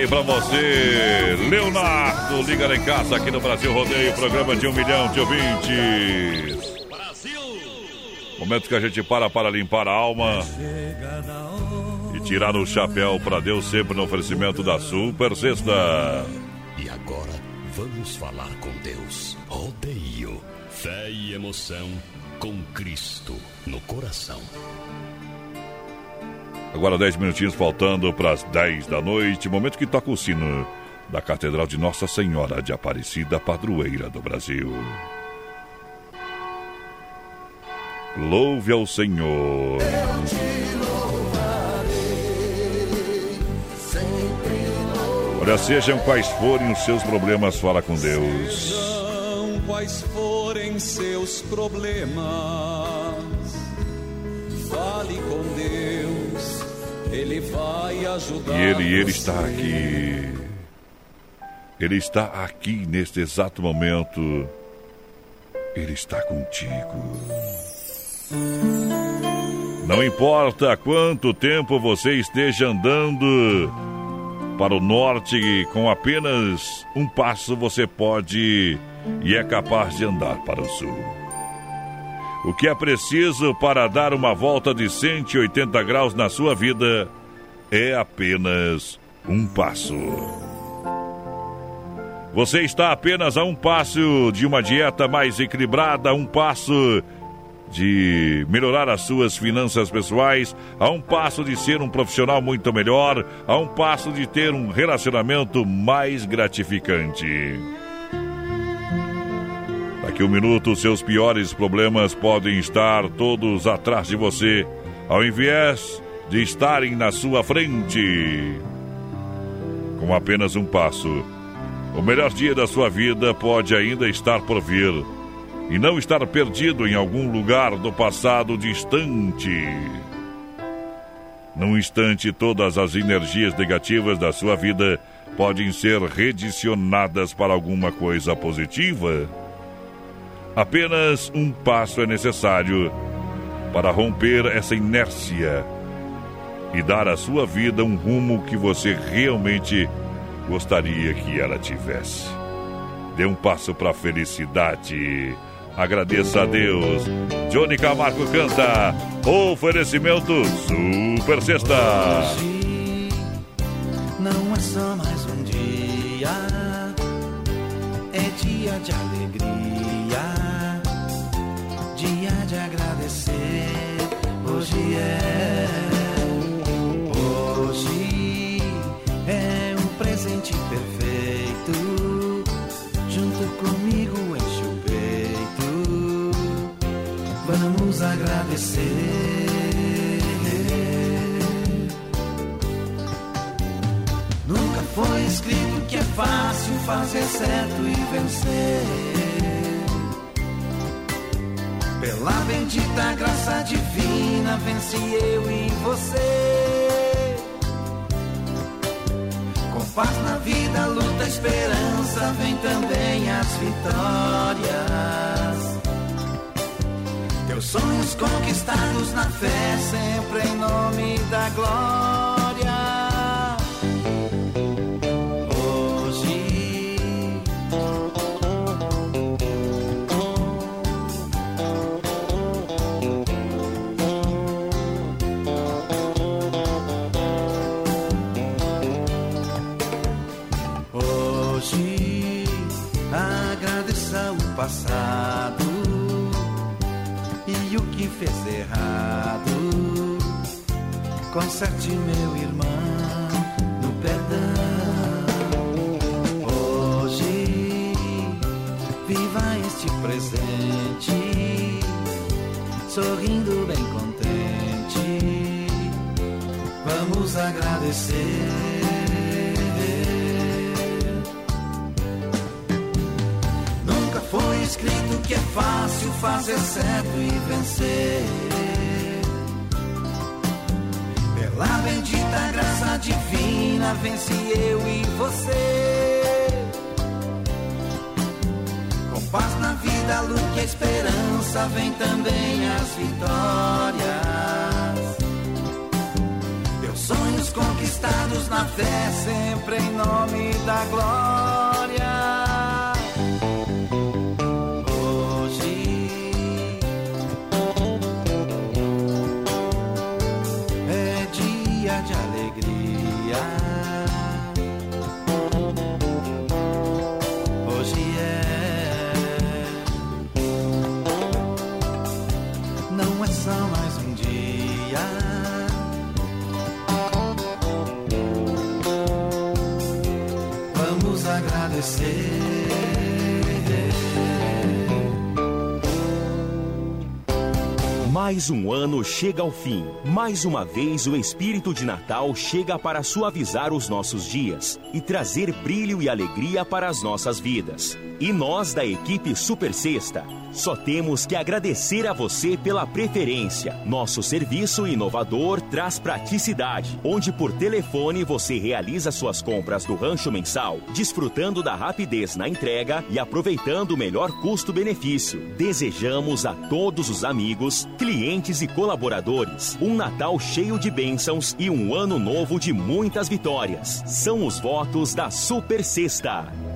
Speaker 3: aí pra você, Leonardo, liga lá em casa aqui no Brasil Rodeio, programa de um milhão de ouvintes. Momento que a gente para para limpar a alma e tirar o chapéu para Deus sempre no oferecimento da Super Sexta.
Speaker 29: E agora vamos falar com Deus. Rodeio, fé e emoção com Cristo no coração.
Speaker 3: Agora 10 minutinhos faltando para as 10 da noite, momento que toca o sino da Catedral de Nossa Senhora de Aparecida, padroeira do Brasil. Louve ao Senhor. Olha, sejam quais forem os seus problemas, fala com Deus.
Speaker 47: São quais forem seus problemas, fale com Deus, Ele vai ajudar.
Speaker 3: E Ele, Ele está aqui. Ele está aqui neste exato momento. Ele está contigo. Não importa quanto tempo você esteja andando para o norte, com apenas um passo você pode e é capaz de andar para o sul. O que é preciso para dar uma volta de 180 graus na sua vida é apenas um passo. Você está apenas a um passo de uma dieta mais equilibrada, a um passo de melhorar as suas finanças pessoais, a um passo de ser um profissional muito melhor, a um passo de ter um relacionamento mais gratificante. Daqui um minuto, seus piores problemas podem estar todos atrás de você, ao invés de estarem na sua frente. Com apenas um passo, o melhor dia da sua vida pode ainda estar por vir e não estar perdido em algum lugar do passado distante. Num instante, todas as energias negativas da sua vida podem ser redicionadas para alguma coisa positiva. Apenas um passo é necessário para romper essa inércia e dar à sua vida um rumo que você realmente gostaria que ela tivesse. Dê um passo para a felicidade. Agradeça a Deus. Johnny Camargo canta. Oferecimento Super Sexta.
Speaker 30: Hoje não é só mais um dia, é dia de alegria, Hoje é, hoje é um presente perfeito. Junto comigo enche o peito, vamos agradecer. Nunca foi escrito que é fácil fazer certo e vencer. Pela bendita graça divina, venci eu e você. Com paz na vida, luta, esperança, vem também as vitórias. Teus sonhos conquistados na fé, sempre em nome da glória. Que fez errado. Conserte meu irmão no perdão. Hoje viva este presente, sorrindo bem contente. Vamos agradecer. Escrito que é fácil fazer certo e vencer. Pela bendita graça divina, vence eu e você. Com paz na vida, luz e esperança, vem também as vitórias. Teus sonhos
Speaker 40: conquistados na fé, sempre em nome da glória. Agradecer.
Speaker 34: Mais um ano chega ao fim. Mais uma vez, o espírito de Natal chega para suavizar os nossos dias e trazer brilho e alegria para as nossas vidas. E nós, da equipe Super Sexta, só temos que agradecer a você pela preferência. Nosso serviço inovador traz praticidade, onde por telefone você realiza suas compras do rancho mensal, desfrutando da rapidez na entrega e aproveitando o melhor custo-benefício. Desejamos a todos os amigos, clientes e colaboradores um Natal cheio de bênçãos e um ano novo de muitas vitórias. São os votos da Super Sexta.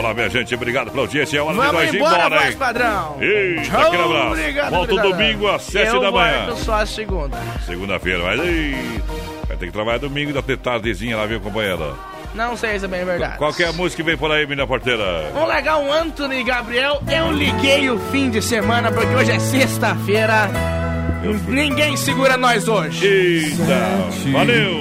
Speaker 3: Vamos lá, minha gente. Obrigado pela audiência. É hora
Speaker 5: Vamos
Speaker 3: de nós ir
Speaker 5: embora,
Speaker 3: embora,
Speaker 5: voz
Speaker 3: hein?
Speaker 5: padrão.
Speaker 3: Eita,
Speaker 5: Tchau,
Speaker 3: aquele abraço.
Speaker 5: obrigado,
Speaker 3: Volta
Speaker 5: obrigado.
Speaker 3: domingo às 7
Speaker 5: Eu
Speaker 3: da manhã.
Speaker 5: volto só a segunda.
Speaker 3: Segunda-feira, mas aí. Vai ter que trabalhar domingo da tardezinha lá, viu, companheira?
Speaker 5: Não sei se é bem verdade.
Speaker 3: Qual que é música que vem por aí, menina porteira?
Speaker 5: Vamos legar um Anthony Gabriel. Eu liguei o fim de semana porque hoje é sexta-feira. Ninguém segura nós hoje.
Speaker 3: Eita, valeu!